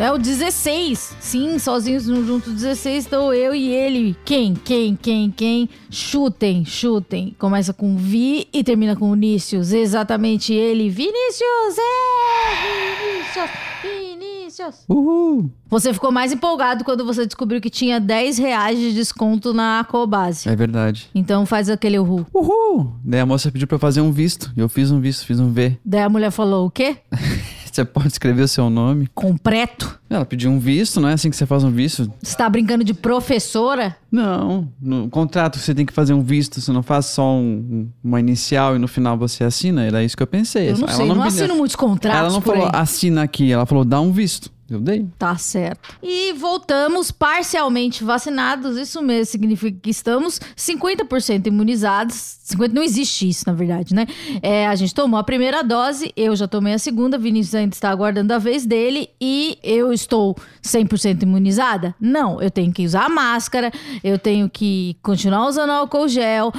É o 16. Sim, sozinhos junto 16. Então eu e ele. Quem? Quem? Quem? Quem? Chutem, chutem. Começa com Vi e termina com Vinícius. Exatamente ele. Vinícius! É! Vinícius! Vinícius! Uhul! Você ficou mais empolgado quando você descobriu que tinha 10 reais de desconto na Cobase. É verdade. Então faz aquele uhul. Uhul! Daí a moça pediu pra eu fazer um visto. E eu fiz um visto, fiz um V. Daí a mulher falou o quê? Você pode escrever o seu nome. Completo. Ela pediu um visto, não é assim que você faz um visto? Você tá brincando de professora? Não. No contrato você tem que fazer um visto, você não faz só um- uma inicial e no final você assina. Era isso que eu pensei. Eu não Ela sei, não, me- assino muitos contratos Ela não falou aí. assina aqui, ela falou dá um visto. Eu dei. Tá certo. E voltamos parcialmente vacinados. Isso mesmo significa que estamos 50% imunizados. 50 não existe isso, na verdade, né? É, a gente tomou a primeira dose, eu já tomei a segunda, Vinícius ainda está aguardando a vez dele e eu estou 100% imunizada? Não, eu tenho que usar máscara, eu tenho que continuar usando álcool gel,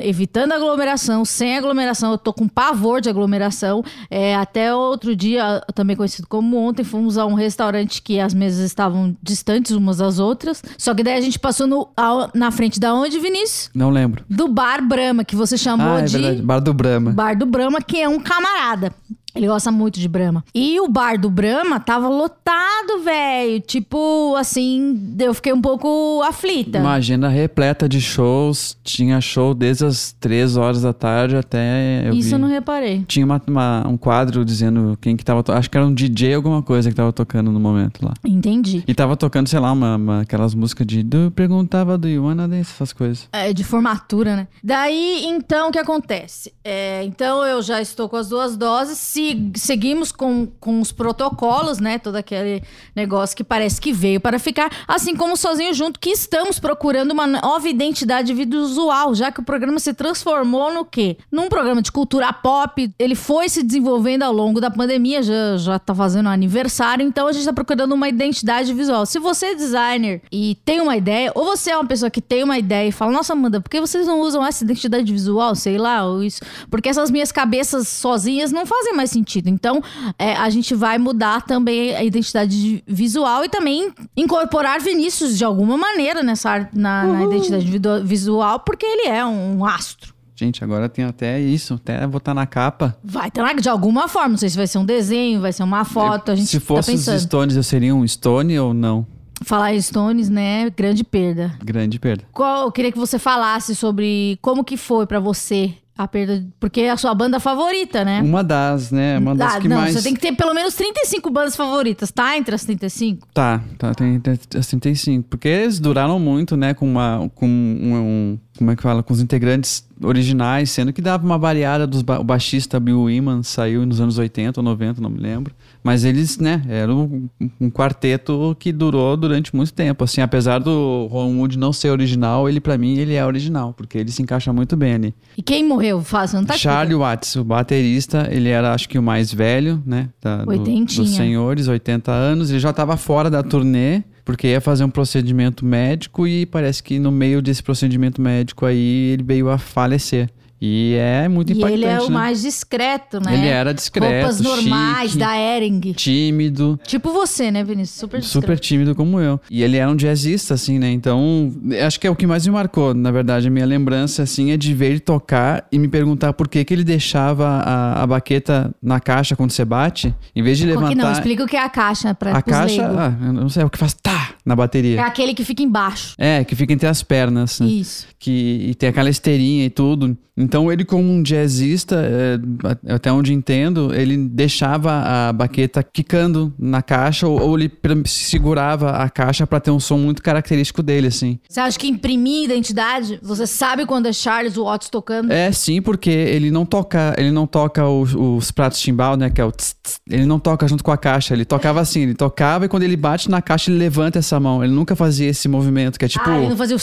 evitando aglomeração, sem aglomeração. Eu tô com pavor de aglomeração. É, até outro dia, também conhecido como ontem, fomos a um restaurante que as mesas estavam distantes umas das outras. Só que daí a gente passou no, a- na frente da onde, Vinícius? Não lembro. Do Bar Brahma, que você chamou ah, é de verdade. Bar do Brahma. Bar do Brahma, que é um camarada. Ele gosta muito de Brahma. E o bar do Brahma tava lotado, velho. Tipo, assim, eu fiquei um pouco aflita. Uma agenda repleta de shows. Tinha show desde as 3 horas da tarde até. Eu Isso vi. eu não reparei. Tinha uma- uma- um quadro dizendo quem que tava. to- Acho que era um DJ alguma coisa que tava tocando no momento lá. Entendi. E tava tocando, sei lá, uma, uma- aquelas músicas de. Do, perguntava do you wanna dance, essas coisas. É, de formatura, né? Daí, então, o que acontece? É, então, eu já estou com as duas doses, se, seguimos com, com os protocolos, né? Todo aquele negócio que parece que veio para ficar, assim como sozinho junto, que estamos procurando uma nova identidade visual, já que o programa se transformou no quê? Num programa de cultura pop, ele foi se desenvolvendo ao longo da pandemia, já, já tá fazendo aniversário, então a gente tá procurando uma identidade visual. Se você é designer e tem uma ideia, ou você é uma pessoa que tem uma ideia e fala, nossa, Amanda, por que vocês não usam essa identidade visual, sei lá, ou isso? Porque essas minhas cabeças sozinhas não fazem mais sentido. Então, é, a gente vai mudar também a identidade de- visual e também incorporar Vinícius de alguma maneira nessa na, na identidade vidu- visual, porque ele é um astro. Gente, agora tem até isso, até botar na capa. Vai ter lá de alguma forma, não sei se vai ser um desenho, vai ser uma foto, a gente Se tá fosse os pensando. Stones, eu seria um Stone ou não? Falar em Stones, né? Grande perda. Grande perda. Qual, eu queria que você falasse sobre como que foi pra você a perda, porque é a sua banda favorita, né? Uma das, né? Uma das Ah, que não, mais. você tem que ter pelo menos 35 bandas favoritas, tá? Entre as 35. Tá, tá, tem, tem as 35. Porque eles duraram muito, né? Com uma. Com um, um- como é que fala? Com os integrantes originais, sendo que dava uma variada dos ba o baixista Bill Wyman saiu nos anos 80 ou 90, não me lembro. Mas eles, né, eram um, um quarteto que durou durante muito tempo. Assim, apesar do Ron Wood não ser original, ele, pra mim, ele é original, porque ele se encaixa muito bem ali. E quem morreu? Fácil, não tá aqui. Charlie Watts, o baterista, ele era acho que o mais velho, né? Da, do- dos senhores, 80 anos. Ele já estava fora da turnê, porque ia fazer um procedimento médico e parece que no meio desse procedimento médico aí ele veio a falecer. E é muito E impactante, ele é o né? mais discreto, né? Ele era discreto, Roupas normais, chique. da Ering. Tímido, Tipo você, né, Vinícius? Super discreto. super tímido como eu. E ele era um jazzista, assim, né? Então, acho que é o que mais me marcou, na verdade. A minha lembrança, assim, é de ver ele tocar e me perguntar por que, que ele deixava a, a baqueta na caixa quando você bate, em vez de Como que levantar. Não, explica o que é a caixa pra a caixa, ah, eu não sei, é o que faz tá na É bateria. aquele que fica embaixo. É, que fica entre as pernas. né? Isso. que e tem aquela esteirinha e tudo. Então ele como um jazzista, é, até onde entendo, ele deixava a baqueta quicando na caixa ou, ou ele segurava a caixa pra ter um som muito característico dele, assim. Você acha que imprimir identidade, você sabe quando é Charles Watts tocando? É sim, porque ele não toca, ele não toca os, os pratos timbal, né, que é o tss, tss, ele não toca junto com a caixa, ele tocava assim, ele tocava e quando ele bate na caixa ele levanta essa mão. Ele nunca fazia esse movimento, que é tipo. ah, ele não fazia o...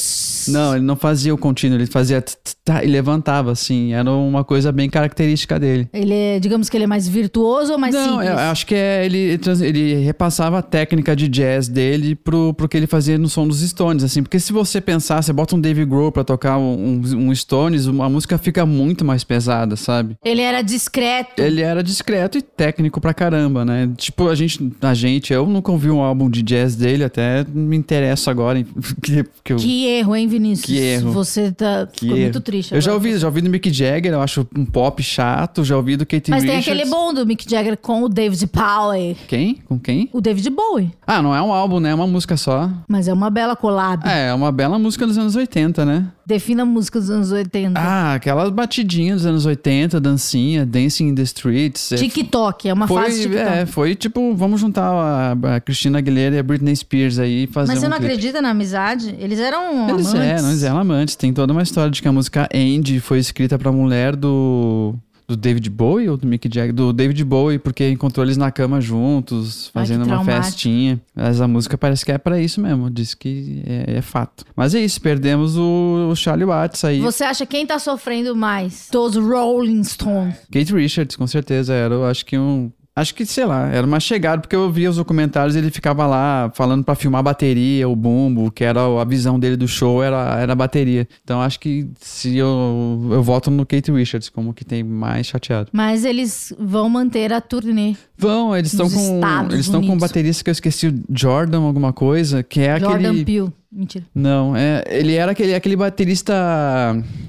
Não, ele não fazia o contínuo, ele fazia tss, tss, tá, e levantava, assim. Era uma coisa bem característica dele. Ele é, digamos que ele é mais virtuoso ou mais não, simples? eu acho que é ele, ele repassava a técnica de jazz dele pro, pro que ele fazia no som dos Stones, assim. Porque se você pensar, você bota um Dave Grohl pra tocar um, um, Stones, a música fica muito mais pesada, sabe? Ele era discreto. Ele era discreto e técnico pra caramba, né? Tipo, a gente, a gente, eu nunca ouvi um álbum de jazz dele, até me interesso agora. em- Que, que eu, Que erro, hein, Vinícius? Que erro. Você tá que ficou erro. muito triste. Eu já agora. ouvi, já ouvi do Mick Jagger, eu acho um pop chato, já ouvi do Katie Mas tem aquele bom do Mick Jagger com o David Bowie. Quem? Com quem? O David Bowie. Ah, não é um álbum, né? É uma música só. Mas é uma bela collab. É, é uma bela música dos anos 80, né? Defina a música dos anos 80. Ah, aquelas batidinhas dos anos 80, dancinha, Dancing in the Streets. é, TikTok, é uma fase foi, TikTok. é, foi tipo, vamos juntar a, a Christina Aguilera e a Britney Spears aí fazer Mas você um não clipe. acredita na amizade? Eles eram Eles amantes. eram, eles eram amantes. Tem toda uma história de que a música Andy foi escrita pra mulher do. Do David Bowie ou do Mick Jagger? Do David Bowie, porque encontrou eles na cama juntos, Ai, fazendo uma traumático. festinha. Mas a música parece que é pra isso mesmo. Diz que é, é fato. Mas é isso, perdemos o, o Charlie Watts aí. Você acha quem tá sofrendo mais? Dos Rolling Stones. Kate Richards, com certeza, era, eu acho que um. Acho que, sei lá, era uma chegada, porque eu via os documentários e ele ficava lá falando pra filmar a bateria, o bumbo, que era a visão dele do show, era, era a bateria. Então acho que se eu, eu voto no Kate Richards, como que tem mais chateado. Mas eles vão manter a turnê. Vão, eles estão com. Estados Eles estão com um baterista que eu esqueci, o Jordan, alguma coisa, que é Jordan aquele. Peele. Mentira. Não, é, ele era aquele, aquele baterista.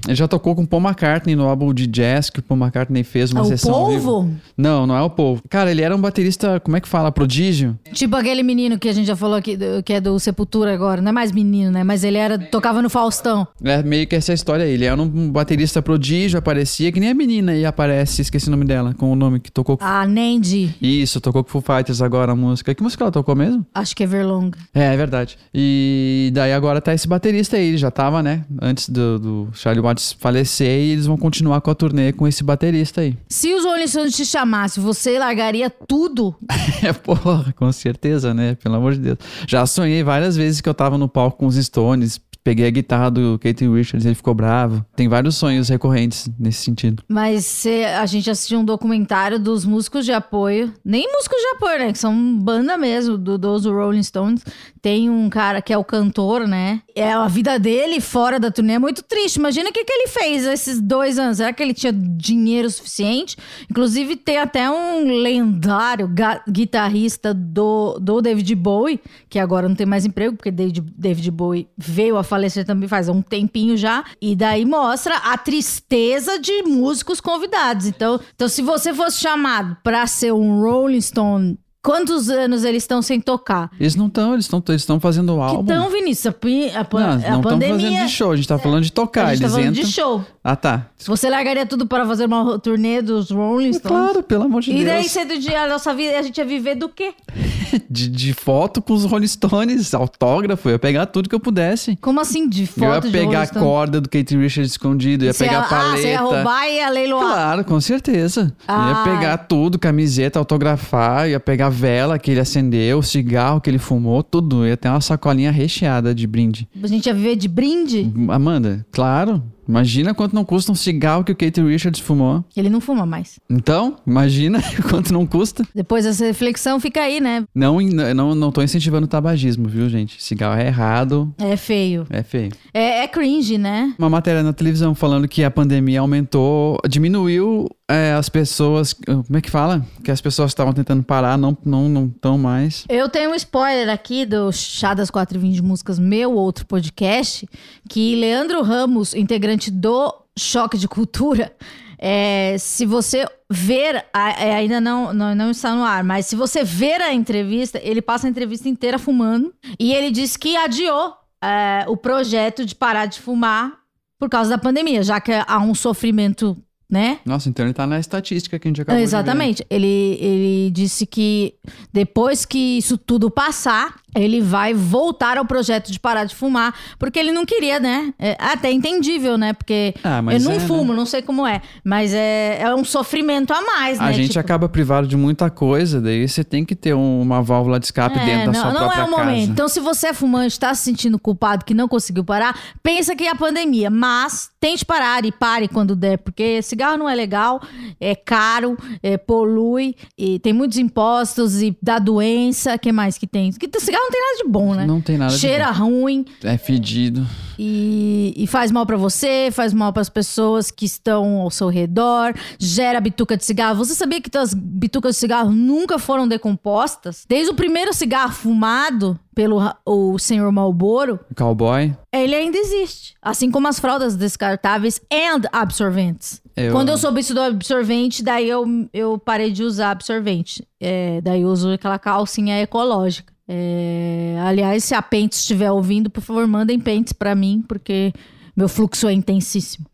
Ele já tocou com Paul McCartney no álbum de jazz que o Paul McCartney fez uma É o sessão. vivo. Polvo? Não, não é o povo. Cara, ele era um baterista, como é que fala? Prodígio? Tipo aquele menino que a gente já falou aqui, que é do Sepultura agora. Não é mais menino, né? Mas ele era tocava no Faustão. É meio que essa história aí. Ele era um baterista prodígio, aparecia, que nem a menina aí aparece, esqueci o nome dela, com o nome que tocou com. A Nandy. Isso, tocou com Foo Fighters agora a música. Que música ela tocou mesmo? Acho que é Verlong. É, é verdade. E daí agora tá esse baterista aí, ele já tava, né? Antes do, do Charlie Watts falecer e eles vão continuar com a turnê com esse baterista aí. Se os Rolling Stones te chamassem, você largaria tudo? É, porra, com certeza, né? Pelo amor de Deus. Já sonhei várias vezes que eu tava no palco com os Stones, peguei a guitarra do Kate Richards, ele ficou bravo. Tem vários sonhos recorrentes nesse sentido. Mas se a gente assistiu um documentário dos músicos de apoio, nem músicos de apoio, né? Que são banda mesmo, do, dos Rolling Stones. Tem um cara que é o cantor, né? É a vida dele fora da turnê é muito triste. Imagina o que, que ele fez esses dois anos. Será que ele tinha dinheiro suficiente? Inclusive, tem até um lendário guitarrista do, do David Bowie, que agora não tem mais emprego, porque David, David Bowie veio a falecer também faz um tempinho já. E daí mostra a tristeza de músicos convidados. Então, então se você fosse chamado pra ser um Rolling Stone, quantos anos eles estão sem tocar? Eles não estão, eles estão eles fazendo o álbum. tão, Vinícius? A, a, pan- não, a não pandemia. fazendo de show, a gente tá falando de tocar. a gente eles tá falando entram. de show. Ah, tá. Você largaria tudo para fazer uma turnê dos Rolling Stones? Claro, pelo amor de E daí, Deus. cedo dia, a nossa vida, a gente ia viver do quê? De, de foto com os Rolling Stones, autógrafo, eu ia pegar tudo que eu pudesse. Como assim, de foto eu ia de pegar a corda do Kate Richards escondido, ia Você pegar ia- a paleta. Ah, você ia roubar e ia leiloar. Claro, com certeza. Ah. Ia pegar tudo, camiseta, autografar, ia pegar vela que ele acendeu, o cigarro que ele fumou, tudo. Ia ter uma sacolinha recheada de brinde. A gente ia viver de brinde? Amanda, claro. Imagina quanto não custa um cigarro que o Kate Richards fumou. Ele não fuma mais. Então, imagina quanto não custa. Depois dessa reflexão fica aí, né? Não, não, não tô incentivando o tabagismo, viu, gente? Cigarro é errado, É feio. é feio. É, é cringe, né? Uma matéria na televisão falando que a pandemia aumentou, diminuiu é, as pessoas. Como é que fala? Que as pessoas estavam tentando parar, não não não estão mais. Eu tenho um spoiler aqui do Chá das 4 e 20 de Músicas, meu outro podcast, que Leandro Ramos, integrante do Choque de Cultura, é, se você ver, é, ainda não, não, não está no ar, mas se você ver a entrevista, ele passa a entrevista inteira fumando e ele diz que adiou é, o projeto de parar de fumar por causa da pandemia, já que há um sofrimento né? Nossa, então ele tá na estatística que a gente acabou. Exatamente. Ele, ele disse que depois que isso tudo passar, ele vai voltar ao projeto de parar de fumar, porque ele não queria, né? É até entendível, né? Porque Ah, eu não é, né? fumo, não sei como é, mas é, é um sofrimento a mais, né? A gente Tipo, acaba privado de muita coisa, daí você tem que ter um- uma válvula de escape É, dentro da não, sua não própria é o momento. casa. Então, se você é fumante, está se sentindo culpado que não conseguiu parar, pensa que é a pandemia. Mas tente parar e pare quando der, porque cigarro não é legal, é caro, é, polui, e tem muitos impostos e dá doença. que mais que tem? Que cigarro não tem nada de bom, né? Não tem nada de Cheira ruim É fedido. e, e faz mal pra você, faz mal pras pessoas que estão ao seu redor, gera bituca de cigarro. Você sabia que as bitucas de cigarro nunca foram decompostas? Desde o primeiro cigarro fumado pelo o senhor Marlboro, Cowboy. ele ainda existe. Assim como as fraldas descartáveis and absorventes. Eu- Quando eu soube isso do absorvente, daí eu, eu parei de usar absorvente. É, daí eu uso aquela calcinha ecológica. É, aliás, se a Pentes estiver ouvindo, por favor, mandem Pentes pra mim, porque meu fluxo é intensíssimo.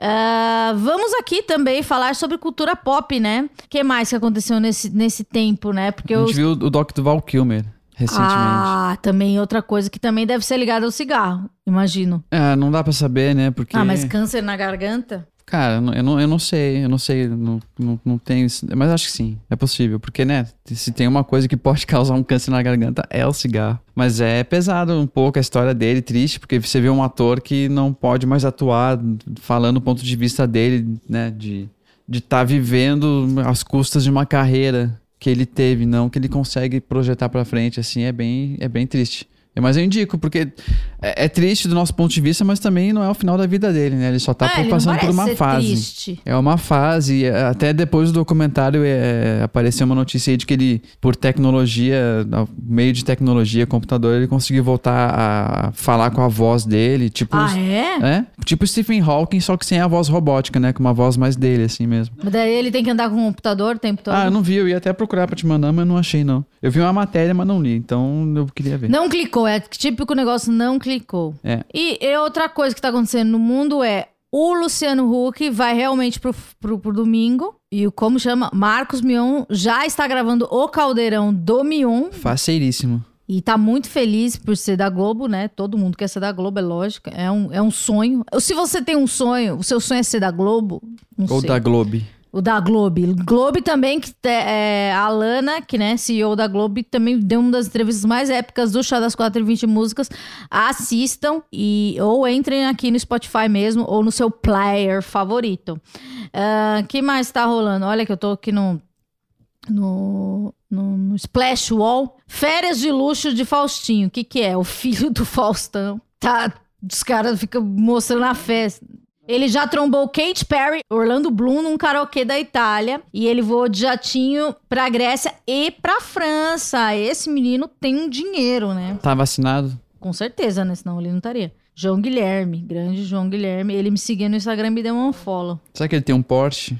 Ah, vamos aqui também falar sobre cultura pop, né? O que mais que aconteceu nesse, nesse tempo, né? Porque A eu gente viu o Doc do Val Kilmer recentemente. ah, também outra coisa que também deve ser ligada ao cigarro, imagino. É, não dá pra saber, né? Porque. Ah, mas câncer na garganta? Cara, eu não, eu não, sei, eu não sei, não, não, não tenho. Mas acho que sim, é possível. Porque, né, se tem uma coisa que pode causar um câncer na garganta, é o cigarro. Mas é pesado um pouco a história dele, triste, porque você vê um ator que não pode mais atuar falando do ponto de vista dele, né, de de estar vivendo às custas de uma carreira que ele teve, não que ele consegue projetar pra frente, assim, é bem, é bem triste. Mas eu indico, porque é, é triste do nosso ponto de vista, mas também não é o final da vida dele, né? Ele só tá Ah, passando por uma fase. triste. É uma fase. é, Até depois do documentário é, apareceu uma notícia aí de que ele, por tecnologia, meio de tecnologia, computador, ele conseguiu voltar a falar com a voz dele. Tipo, Ah, é? é? Tipo Stephen Hawking, só que sem a voz robótica, né? Com uma voz mais dele, assim mesmo. Mas daí ele tem que andar com o computador o tempo todo. Ah, eu não vi, eu ia até procurar pra te mandar, mas não achei, não. Eu vi uma matéria, mas não li, então eu queria ver. Não clicou, é típico negócio não clicou. É. E, e outra coisa que tá acontecendo no mundo é o Luciano Huck vai realmente pro, pro, pro domingo. E o como chama? Marcos Mion já está gravando o Caldeirão do Mion. Faceiríssimo. E tá muito feliz por ser da Globo, né? Todo mundo quer ser da Globo, é lógico. É um, é um sonho. Se você tem um sonho, o seu sonho é ser da Globo, Ou sei. da Globe. O da Globe. Globe também, que é, a Lana, que né, CEO da Globe, também deu uma das entrevistas mais épicas do Chá das 420 Músicas. Assistam e ou entrem aqui no Spotify mesmo, ou no seu player favorito. O que mais tá rolando? Olha que eu tô aqui no, no, no, no Splash Wall. Férias de luxo de Faustinho. O que que é? O filho do Faustão. Tá, os caras ficam mostrando a festa. Ele já trombou Kate Perry, Orlando Bloom num karaokê da Itália. E ele voou de jatinho pra Grécia e pra França. Esse menino tem um dinheiro, né? Tá vacinado? Com certeza, né? Senão ele não estaria. João Guilherme, grande João Guilherme. Ele me seguia no Instagram e me deu um follow. Será que ele tem um Porsche?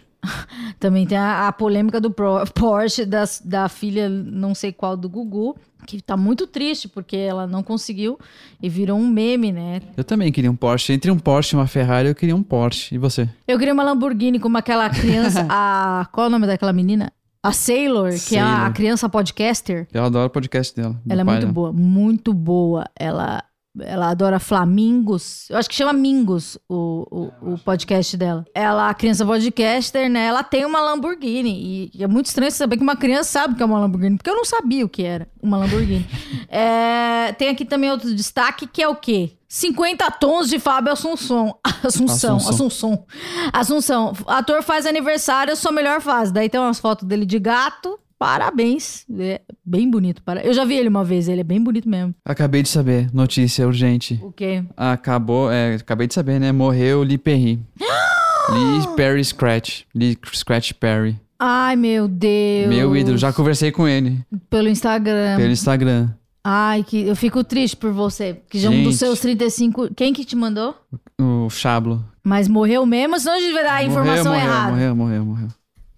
Também tem a, a polêmica do Pro- Porsche das- da filha, não sei qual, do Gugu, que tá muito triste porque ela não conseguiu e virou um meme, né? Eu também queria um Porsche. Entre um Porsche e uma Ferrari, eu queria um Porsche. E você? Eu queria uma Lamborghini como aquela criança, a. Qual é o nome daquela menina? A Sailor, que é a, Sailor. criança podcaster. Eu adoro o podcast dela. Ela é pai muito dela. boa, muito boa. Ela, ela adora flamingos. Eu acho que chama Mingos o, o, o podcast dela. Ela, a criança podcaster, né? Ela tem uma Lamborghini. E é muito estranho saber que uma criança sabe o que é uma Lamborghini, porque eu não sabia o que era uma Lamborghini. É, tem aqui também outro destaque que é o quê? 50 tons de Fábio Assunção. Assunção, Assunção. Assunção. Assunção. Ator faz aniversário, sua melhor fase. Daí tem umas fotos dele de gato. Parabéns. É bem bonito. Para... Eu já vi ele uma vez, ele é bem bonito mesmo. Acabei de saber. Notícia urgente. O quê? Acabou, é, acabei de saber, né? Morreu Lee Perry. Lee Perry Scratch. Lee Scratch Perry. Ai, meu Deus. Meu ídolo. Já conversei com ele Pelo Instagram. pelo Instagram. Ai, que eu fico triste por você. Que já um dos seus 35. Quem que te mandou? O Chablo. Mas morreu mesmo, senão a gente vai dar a informação morreu, morreu, errada. morreu, morreu, morreu.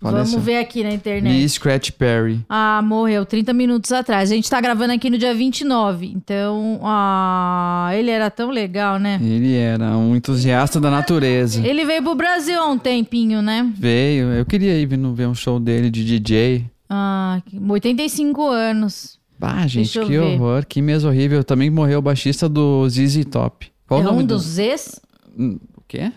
Vamos ver aqui na internet. Lee Scratch Perry. Ah, morreu 30 minutos atrás. A gente tá gravando aqui no dia 29. Então, ah, ele era tão legal, né? Ele era um entusiasta da natureza. Ele veio pro Brasil há um tempinho, né? Veio, eu queria ir ver um show dele de DJ. Ah, 85 anos. Ah, gente, que ver. horror, que mês horrível. Também morreu o baixista do ZZ Top. Qual é o nome um do- dos ex? Hum, O quê?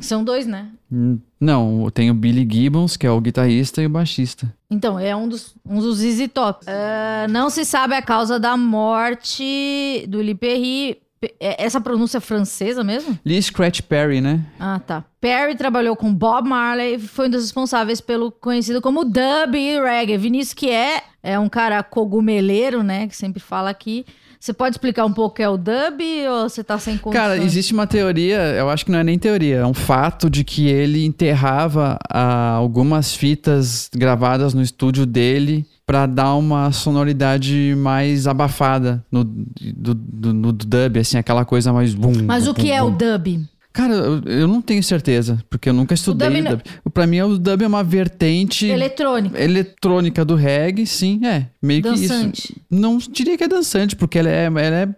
São dois, né? Hum, Não, tem o Billy Gibbons, que é o guitarrista e o baixista. Então, é um dos, um dos Easy Top. Ah, não se sabe a causa da morte do Lee Perry. Pe- é- Essa pronúncia é francesa mesmo? Lee Scratch Perry, né? Ah, tá. Perry trabalhou com Bob Marley e foi um dos responsáveis pelo conhecido como dub e reggae. Vinícius, que é, é um cara cogumeleiro, né? Que sempre fala aqui. Você pode explicar um pouco o que é o dub ou você tá sem condições? Cara, existe uma teoria, eu acho que não é nem teoria, é um fato de que ele enterrava ah, algumas fitas gravadas no estúdio dele pra dar uma sonoridade mais abafada no, do, do- no dub, assim, aquela coisa mais bum. Mas o que bum, é o bum. dub? Cara, eu, não tenho certeza, porque eu nunca estudei dub o não- dub. Pra mim, o dub é uma vertente Eletrônico. eletrônica do reggae, sim, é. Meio que Dançante. isso. Não diria que é dançante, porque ela é, ela é,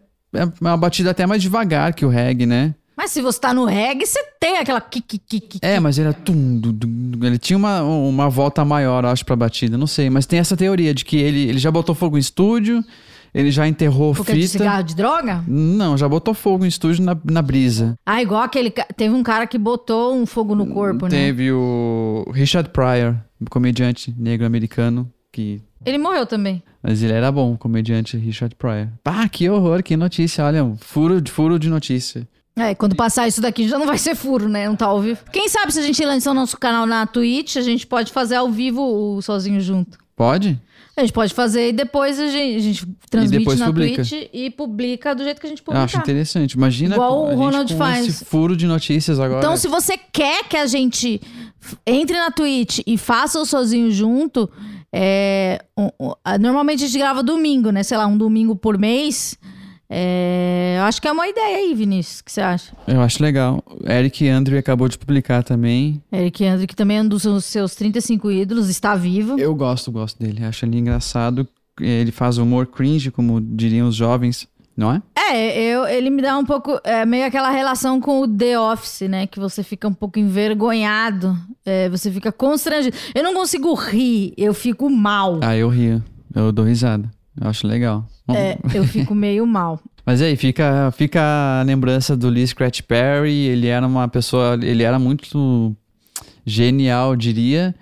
é uma batida até mais devagar que o reggae, né? Mas se você tá no reggae, você tem aquela kiki. É, mas ele era tum, dum. ele tinha uma, uma volta maior, acho, pra batida, não sei. Mas tem essa teoria de que ele, ele já botou fogo em estúdio, ele já enterrou Porque é de fita. cigarro de droga? Não, já botou fogo em estúdio na, na brisa. Ah, igual aquele. Teve um cara que botou um fogo no corpo, né? Teve o Richard Pryor, um comediante negro americano, que. Ele morreu também. Mas ele era bom, o comediante Richard Pryor. Ah, que horror, que notícia, olha, um furo, de- furo de notícia. É, quando passar isso daqui já não vai ser furo, né? Não tá ao vivo. Quem sabe se a gente lançar o nosso canal na Twitch, a gente pode fazer ao vivo o Sozinho Junto. Pode? A gente pode fazer e depois a gente, a gente transmite na publica. Twitch e publica do jeito que a gente Eu publicar. acho interessante. Imagina Igual o Ronald faz. esse furo de notícias agora. Então, se você quer que a gente entre na Twitch e faça o sozinho junto, é, um- um- normalmente a gente grava domingo, né? Sei lá, um domingo por mês. É, eu acho que é uma ideia aí, Vinícius. O que você acha? Eu acho legal. Eric Andre acabou de publicar também. Eric Andre, que também é um dos seus- seus 35 ídolos, está vivo. Eu gosto, gosto dele. Acho ele engraçado. Ele faz humor cringe, como diriam os jovens, não é? É, eu, ele me dá um pouco. É meio aquela relação com o The Office, né? Que você fica um pouco envergonhado. é, você fica constrangido. Eu não consigo rir, eu fico mal. Ah, eu rio. Eu dou risada. Eu acho legal. É, eu fico meio mal. Mas aí, fica, fica a lembrança do Lee Scratch Perry. Ele era uma pessoa. Ele era muito genial, diria.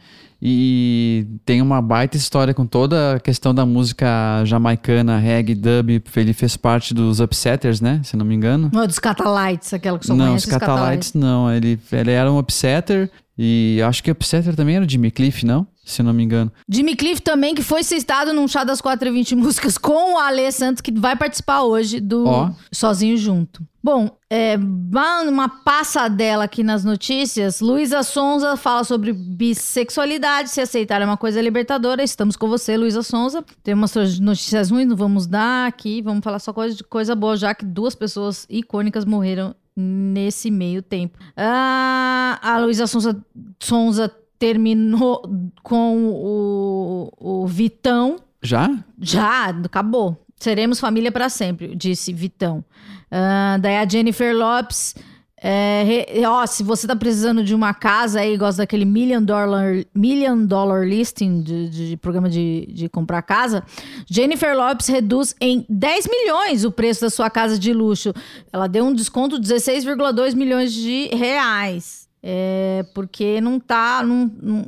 E tem uma baita história com toda a questão da música jamaicana, reggae, dub. Ele fez parte dos Upsetters, né? Se não me engano. Não dos Catalites, aquela que só não, os Catalites não. Ele, ele era um upsetter. E acho que upsetter também era o Jimmy Cliff, não? Se não me engano. Jimmy Cliff também, que foi citado num chá das 4 e 20 músicas com o Ale Santos, que vai participar hoje do Ó. Sozinho Junto. Bom, é, uma uma passadela aqui nas notícias. Luísa Sonza fala sobre bissexualidade. Se aceitar é uma coisa libertadora. Estamos com você, Luísa Sonza. Tem umas notícias ruins, não vamos dar aqui. Vamos falar só coisa de coisa boa, já que duas pessoas icônicas morreram nesse meio tempo. Ah, a Luísa Sonza, Sonza terminou com o, o Vitão. Já? Já, acabou. Seremos família para sempre, disse Vitão. Ah, daí a Jennifer Lopes. é, ó, se você tá precisando de uma casa aí, gosta daquele million dollar, million dollar listing de, de programa de, de comprar casa, Jennifer Lopes reduz em 10 milhões o preço da sua casa de luxo. Ela deu um desconto de 16,2 milhões de reais. É, porque não tá.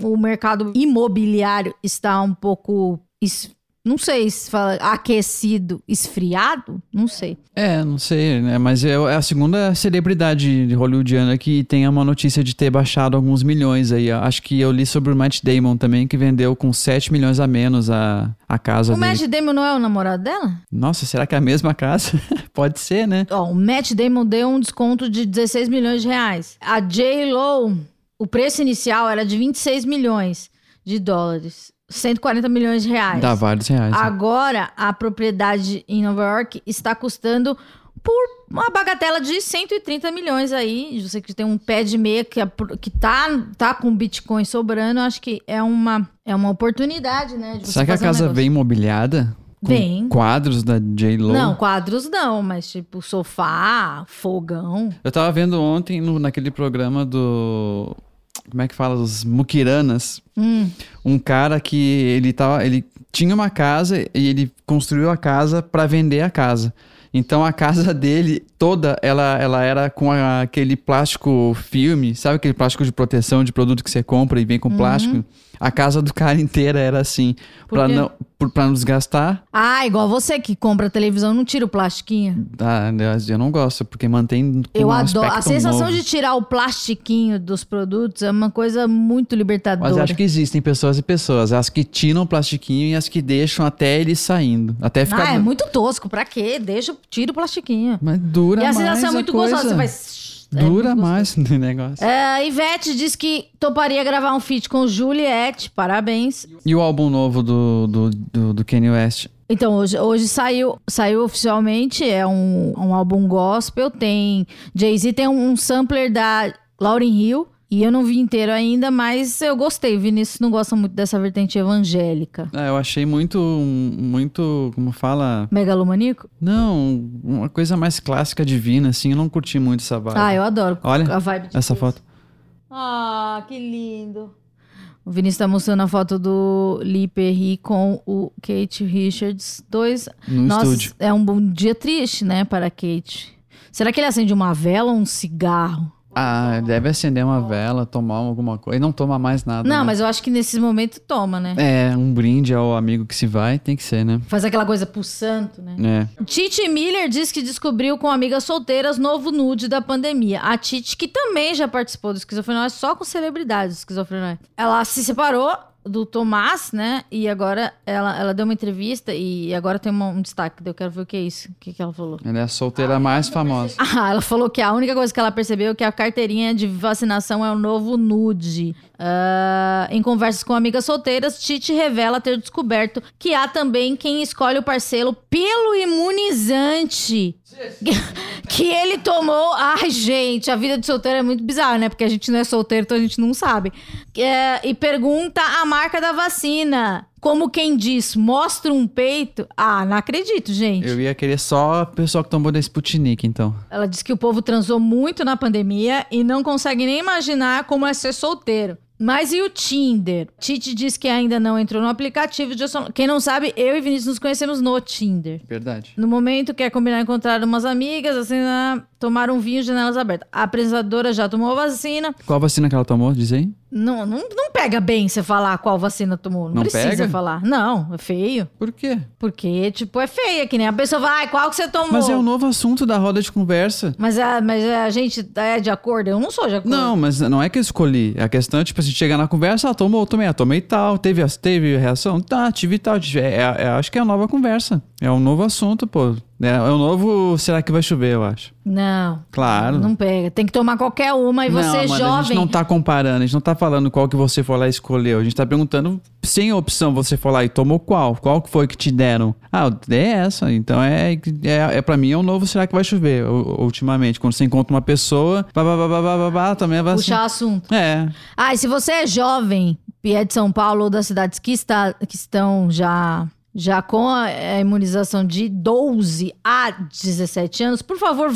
o mercado imobiliário está um pouco. es- não sei se fala aquecido, esfriado? Não sei. É, não sei, né? Mas é é a segunda celebridade hollywoodiana que tem uma notícia de ter baixado alguns milhões aí. Acho que eu li sobre o Matt Damon também, que vendeu com 7 milhões a menos a, a casa O dele. Matt Damon não é o namorado dela? Nossa, será que é a mesma casa? Pode ser, né? Ó, o Matt Damon deu um desconto de 16 milhões de reais. A J-Lo, o preço inicial era de 26 milhões de dólares. 140 milhões de reais. Dá vários reais. né? Agora, a propriedade em Nova York está custando por uma bagatela de 130 milhões aí. Você que tem um pé de meia que, é que tá, tá com Bitcoin sobrando, acho que é uma, é uma oportunidade, né? Será que a um casa negócio. vem imobiliada? Vem. Quadros da J-Lo? Não, quadros não, mas tipo sofá, fogão. Eu tava vendo ontem no- naquele programa do. Como é que fala? Os Mukiranas. Hum. Um cara que ele tava. Ele tinha uma casa e ele construiu a casa pra vender a casa. Então a casa dele toda, ela, ela era com a- aquele plástico filme, sabe aquele plástico de proteção de produto que você compra e vem com plástico? A casa do cara inteira era assim, Por pra quê? não, por- pra não desgastar. Ah, igual você que compra televisão, não tira o plastiquinho. Ah, eu não gosto, porque mantém Eu um adoro. A sensação novo. de tirar o plastiquinho dos produtos é uma coisa muito libertadora. Mas eu acho que existem pessoas e pessoas. As que tiram o plastiquinho e as que deixam até ele saindo. Até ficar. Ah, é muito tosco. Pra quê? Deixa, tira o plastiquinho. Mas dura e a mais. sensação é muito coisa. gostosa. Você vai. É Dura muito mais o negócio. É, Ivete diz que toparia gravar um feat com Juliette. Parabéns. E o álbum novo do, do, do, do Kanye West? Então, hoje, hoje saiu, saiu oficialmente, é um, um álbum gospel, tem... Jay-Z tem um, um sampler da Lauryn Hill, e eu não vi inteiro ainda, mas eu gostei. O Vinícius não gosta muito dessa vertente evangélica. Ah, eu achei muito. Muito. Como fala? Megalomaníaco? Não, uma coisa mais clássica divina, assim. Eu não curti muito essa vibe. Ah, eu adoro Olha a vibe de essa Deus. foto. Ah, que lindo. O Vinícius tá mostrando a foto do Lee Perry com o Kate Richards. Dois. No Nossa, estúdio. é um bom dia triste, né, para a Kate. Será que ele acende uma vela ou um cigarro? Ah, deve acender uma vela, tomar alguma coisa. E não toma mais nada. Não, né? mas eu acho que nesses momentos toma, né? É, um brinde ao amigo que se vai, tem que ser, né? Faz aquela coisa pro santo, né? É. Titi Miller diz que descobriu com amigas solteiras novo nude da pandemia. A Titi, que também já participou do Esquizofrenóis, só com celebridades do Esquizofrenóis. Ela se separou do Tomás, né? E agora ela, ela deu uma entrevista e agora tem uma- um destaque. Eu quero ver o que é isso. O que, que ela falou. Ela é a solteira mais famosa. Ah, ela falou que a única coisa que ela percebeu é que a carteirinha de vacinação é o novo nude. Ah, em conversas com amigas solteiras, Titi revela ter descoberto que há também quem escolhe o parceiro pelo imunizante. Que ele tomou. Ai, gente, a vida de solteiro é muito bizarra, né? Porque a gente não é solteiro, então a gente não sabe. É, e pergunta a marca da vacina. Como quem diz, mostra um peito. Ah, não acredito, gente. Eu ia querer só a pessoa que tomou da Sputnik, então. Ela diz que o povo transou muito na pandemia e não consegue nem imaginar como é ser solteiro. Mas e o Tinder? Titi diz que ainda não entrou no aplicativo. de Quem não sabe, eu e Vinícius nos conhecemos no Tinder. Verdade. No momento, quer combinar encontrar umas amigas, assim, ah, tomar um vinho, janelas abertas. A apresentadora já tomou a vacina. Qual vacina que ela tomou? Diz aí. Não, não, não pega bem você falar qual vacina tomou. Não, Não precisa pega? falar. Não, é feio. Por quê? Porque, tipo, é feia, que nem a pessoa vai, "Ai, qual que você tomou? Mas é um novo assunto da roda de conversa. Mas a, mas a gente é de acordo? Eu não sou de acordo. Não, mas não é que eu escolhi. A questão é, tipo, a gente chegar na conversa, ah, tomou, tomei, ah, tomei tal, teve, teve reação? Tá, tive tal. tive- É, é- acho que é a nova conversa. É um novo assunto, pô. É, é um novo. Será que vai chover, eu acho. Não. Claro. Não pega. Tem que tomar qualquer uma e não, você é mano, a jovem. gente não tá comparando, a gente não tá falando qual que você for lá e escolheu. A gente tá perguntando, sem opção, você for lá e tomou qual? Qual que foi que te deram? Ah, dei essa. Então é, é, é pra mim é um novo será que vai chover, ultimamente. Quando você encontra uma pessoa, blá, blá, blá, blá, blá, blá, blá, também vai Puxar assunto. É. Ah, e se você é jovem e é de São Paulo ou das cidades que, está, que estão já, já com a, imunização de 12 a 17 anos, por favor,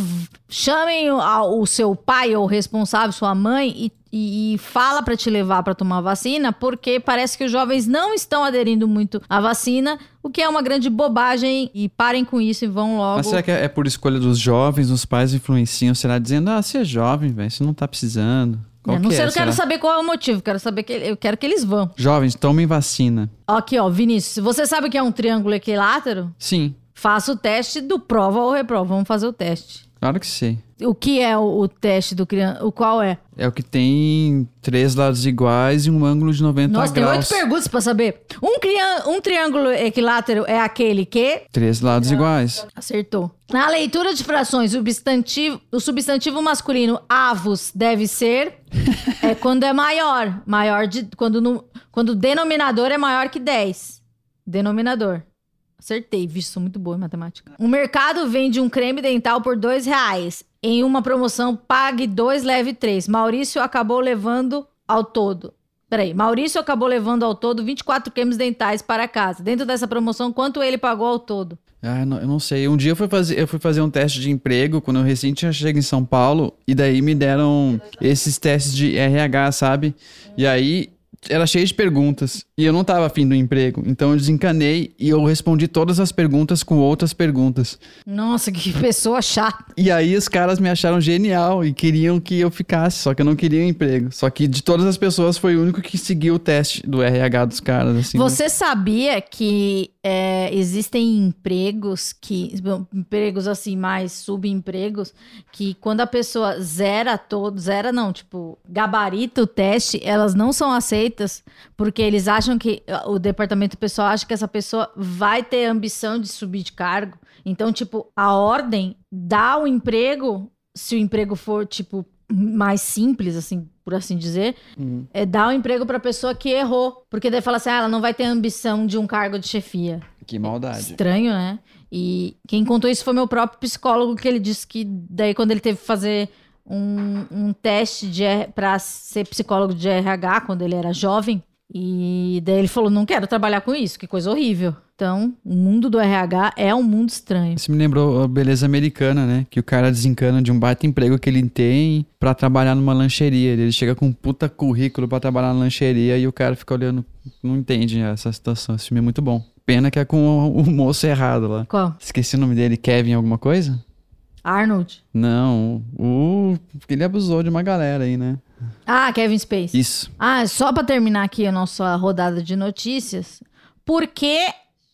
chamem o, seu pai ou responsável, sua mãe, e, e, e fala pra te levar pra tomar vacina, porque parece que os jovens não estão aderindo muito à vacina, o que é uma grande bobagem. E parem com isso e vão logo. Mas será que é é por escolha dos jovens, os pais influenciam? Será dizendo, ah, você é jovem, velho, você não tá precisando. Qual Eu não que sei, é, eu quero será? saber qual é o motivo, quero saber que eu quero que eles vão. Jovens, tomem vacina. Aqui, ó, Vinícius, você sabe o que é um triângulo equilátero? Sim, Faça o teste do prova ou reprova. Vamos fazer o teste. Claro que sei. O que é o, o teste do criança? O qual é? É o que tem três lados iguais e um ângulo de 90 Nossa, tem graus. oito perguntas pra saber. Um, crian- um triângulo equilátero é aquele que Três lados iguais. Acertou. Na leitura de frações, o substantivo, o substantivo masculino avos deve ser é quando é maior. Maior de. Quando, no, quando o denominador é maior que 10. Denominador. Acertei, vixe, sou muito boa em matemática. O mercado vende um creme dental por dois reais. Em uma promoção, pague dois, leve três. Maurício acabou levando ao todo. Peraí, Maurício acabou levando ao todo 24 cremes dentais para casa. Dentro dessa promoção, quanto ele pagou ao todo? Ah, não- eu não sei. Um dia eu fui, fazer, eu fui fazer um teste de emprego quando eu recém tinha em São Paulo e daí me deram esses testes de RH, sabe? E aí era cheio de perguntas e eu não tava afim do emprego. Então eu desencanei e eu respondi todas as perguntas com outras perguntas. Nossa, que pessoa chata. E aí os caras me acharam genial e queriam que eu ficasse, só que eu não queria um emprego. Só que de todas as pessoas foi o único que seguiu o teste do RH dos caras, assim. Você sabia que é, existem empregos que. bom, Empregos assim, mais subempregos, que quando a pessoa zera todo, zera não, tipo, gabarita o teste, elas não são aceitas porque eles acham que o departamento pessoal acha que essa pessoa vai ter ambição de subir de cargo. Então, tipo, a ordem dá o emprego, se o emprego for, tipo, mais simples, assim, por assim dizer, é dar o emprego pra pessoa que errou. Porque daí fala assim, ah, ela não vai ter ambição de um cargo de chefia. Que maldade. Estranho, né? E quem contou isso foi meu próprio psicólogo, que ele disse que daí quando ele teve que fazer um, um teste pra ser psicólogo de RH, quando ele era jovem, e daí ele falou, não quero trabalhar com isso, que coisa horrível. Então, o mundo do RH é um mundo estranho. Isso me lembrou a beleza americana, né? Que o cara desencana de um baita emprego que ele tem pra trabalhar numa lancheria. Ele chega com um puta currículo pra trabalhar na lancheria e o cara fica olhando, não entende essa situação. Esse filme é muito bom. Pena que é com o, o moço errado lá. Qual? Esqueci o nome dele, Kevin alguma coisa? Arnold. Não, o ele abusou de uma galera aí, né? Ah, Kevin Space. Isso. Ah, só pra terminar aqui a nossa rodada de notícias, por que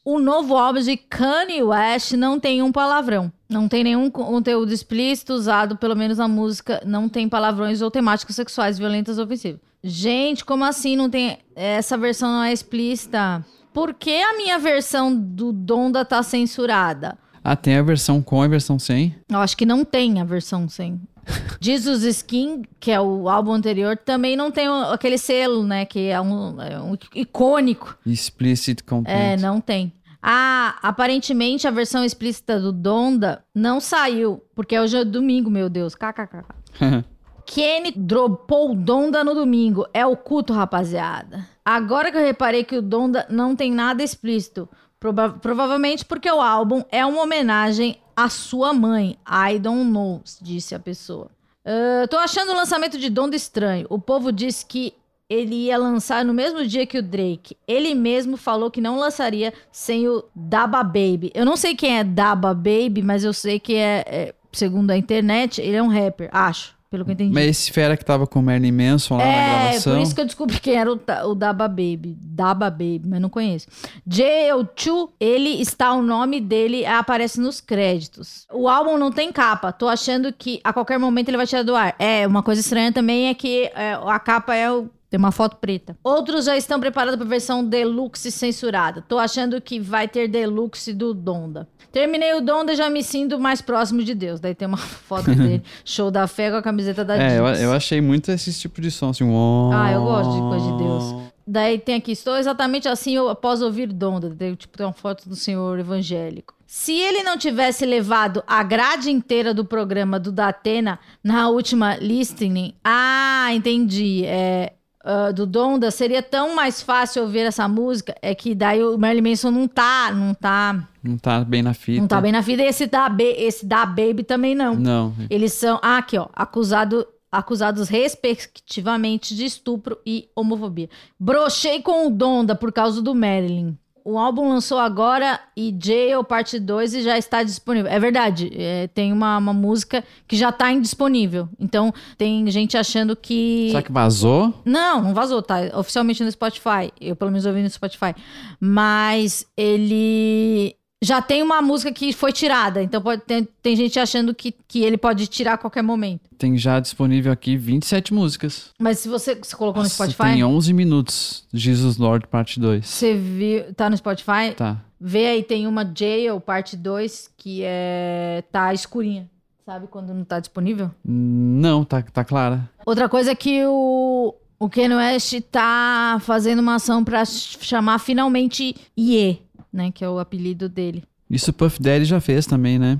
o novo álbum de Kanye West não tem um palavrão? Não tem nenhum co- conteúdo explícito usado, pelo menos na música, não tem palavrões ou temáticas sexuais violentas ou ofensivas. Gente, como assim não tem essa versão não é explícita? Por que a minha versão do Donda tá censurada? Ah, tem a versão com e a versão sem. Eu acho que não tem a versão sem. Jesus Skin, que é o álbum anterior, também não tem aquele selo, né? Que é um, é um icônico. Explicit content. É, não tem. Ah, aparentemente a versão explícita do Donda não saiu, porque hoje é domingo, meu Deus. KKK. Kenny dropou o Donda no domingo. É o culto, rapaziada. Agora que eu reparei que o Donda não tem nada explícito. Prova- provavelmente porque o álbum é uma homenagem à sua mãe. I don't know, disse a pessoa. Ah, tô achando o lançamento de Donda estranho. O povo disse que ele ia lançar no mesmo dia que o Drake. Ele mesmo falou que não lançaria sem o Daba Baby. Eu não sei quem é Daba Baby, mas eu sei que é, é, segundo a internet, ele é um rapper, acho, pelo que eu entendi. Mas esse fera que tava com o Marilyn Manson lá na É, gravação. por isso que eu descobri quem era o, o Daba Baby. Daba Baby, mas não conheço. J.O.2, ele está, o nome dele aparece nos créditos. O álbum não tem capa. Tô achando que a qualquer momento ele vai tirar do ar. É, uma coisa estranha também é que é, a capa é o. Tem uma foto preta. Outros já estão preparados para versão deluxe censurada. Tô achando que vai ter deluxe do Donda. Terminei o Donda e já me sinto mais próximo de Deus. Daí tem uma foto dele, show da fé com a camiseta da É, eu, eu achei muito esse tipo de som, assim. uó. Ah, eu gosto de coisa de Deus. Daí tem aqui, estou exatamente assim eu- após ouvir Donda. Daí, tipo, tem uma foto do senhor evangélico. Se ele não tivesse levado a grade inteira do programa do Datena na última listening, ah, entendi. É, ah, do Donda, seria tão mais fácil ouvir essa música. É que daí o Marilyn Manson não tá, não tá, Não tá bem na fita. não tá bem na vida. E esse da, Ba- esse da Baby também não. Não. Eles são, ah, aqui, ó, acusado, acusados respectivamente de estupro e homofobia. Brochei com o Donda por causa do Marilyn. O álbum lançou agora e Jail Parte 2 e já está disponível. É verdade, é, tem uma, uma música que já está indisponível. Então, tem gente achando que... Será que vazou? Não, não vazou, tá? Oficialmente no Spotify. Eu, pelo menos, ouvi no Spotify. Mas ele já tem uma música que foi tirada. Então pode ter- tem gente achando que, que ele pode tirar a qualquer momento. Tem já disponível aqui 27 músicas. Mas se você, você colocou Nossa, no Spotify, Tem 11 minutos. Jesus Lord, parte 2. você viu. Tá no Spotify? Tá. Vê aí, tem uma Jail, parte 2, que é. tá escurinha. Sabe quando não tá disponível? Não, tá, tá clara. Outra coisa é que o, o Ken West tá fazendo uma ação pra ch- chamar finalmente IE. Né? Que é o apelido dele. Isso o Puff Daddy já fez também, né?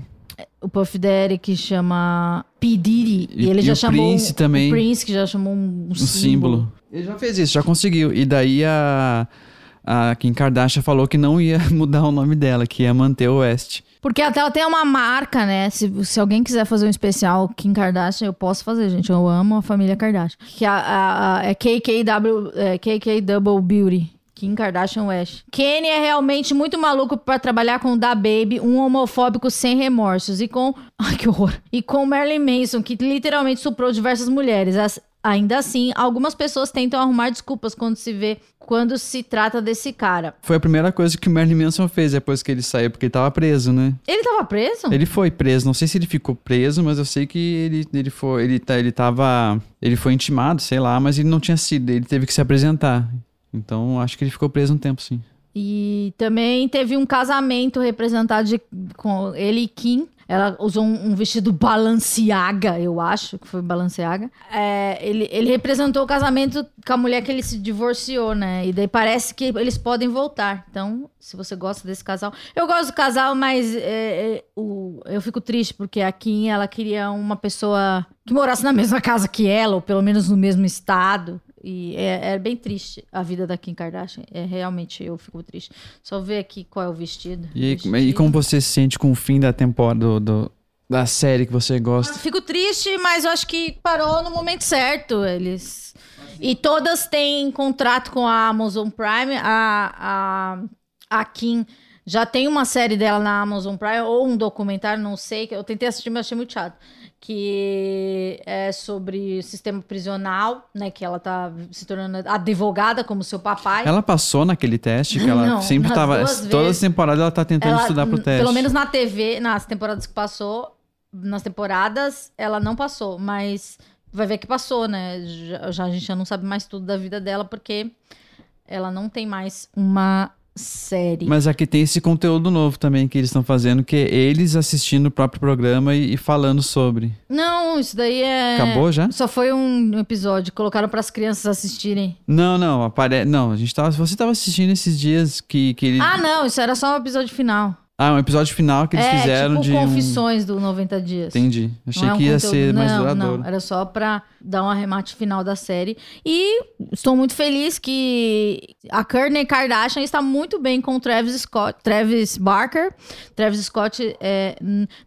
O Puff Daddy que chama P. Diddy, e, E- ele e já o chamou Prince um- também. o Prince que já chamou um, um Um símbolo. símbolo. Ele já fez isso, já conseguiu. E daí a, a Kim Kardashian falou que não ia mudar o nome dela, que ia manter o West. Porque até ela tem uma marca, né? Se, se alguém quiser fazer um especial Kim Kardashian, eu posso fazer, gente. Eu amo a família Kardashian. Que a, a- a- é KKW, é KK Double Beauty. Kim Kardashian West. Kanye é realmente muito maluco pra trabalhar com Da Baby, um homofóbico sem remorsos. E com. Ai, que horror. E com Marilyn Manson, que literalmente suprou diversas mulheres. As- ainda assim, algumas pessoas tentam arrumar desculpas quando se vê. Quando se trata desse cara. Foi a primeira coisa que o Marilyn Manson fez depois que ele saiu, porque ele tava preso, né? Ele tava preso? Ele foi preso, não sei se ele ficou preso, mas eu sei que ele, ele foi, ele, tá- ele tava, ele foi intimado, sei lá, mas ele não tinha sido, ele teve que se apresentar. Então, acho que ele ficou preso um tempo, sim. E também teve um casamento representado de- com ele e Kim. Ela usou um, um vestido Balenciaga, eu acho que foi Balenciaga. É, ele, ele representou o casamento com a mulher que ele se divorciou, né? E daí parece que eles podem voltar. Então, se você gosta desse casal. Eu gosto do casal, mas é, é, o, eu fico triste porque a Kim, ela queria uma pessoa que morasse na mesma casa que ela, ou pelo menos no mesmo estado. E é, é bem triste a vida da Kim Kardashian. É realmente, eu fico triste. Só ver aqui qual é o vestido. E, Vestido. e como você se sente com o fim da temporada do, do- da série que você Eu gosta? Fico triste, mas eu acho que parou no momento certo. Eles. E todas têm contrato com a Amazon Prime. A, a, a Kim já tem uma série dela na Amazon Prime, ou um documentário, não sei. Eu tentei assistir, mas achei muito chato. Que é sobre sistema prisional, né? Que ela tá se tornando advogada como seu papai. Ela passou naquele teste que ela Não, sempre tava. Todas as temporadas ela tá tentando Ela, estudar pro teste. Pelo menos na TV, nas temporadas que passou, nas temporadas, ela não passou, mas vai ver que passou, né? Já, já- a gente já não sabe mais tudo da vida dela, porque ela não tem mais uma série. Mas aqui tem esse conteúdo novo também que eles estão fazendo, que é eles assistindo o próprio programa e, e falando sobre. Não, isso daí é. Acabou já? Só foi um episódio, colocaram para as crianças assistirem. Não, não, apare... não, a gente tava. Você tava assistindo esses dias que, que ele. Ah, não, isso era só um episódio final. Ah, um episódio final que eles é, fizeram tipo de. um- confissões do 90 dias. Entendi. Achei é um que ia conteúdo- ser mais não, duradouro. Não, era só pra dar um arremate final da série. E estou muito feliz que a Kourtney Kardashian está muito bem com o Travis Scott, Travis Barker. Travis Scott, é,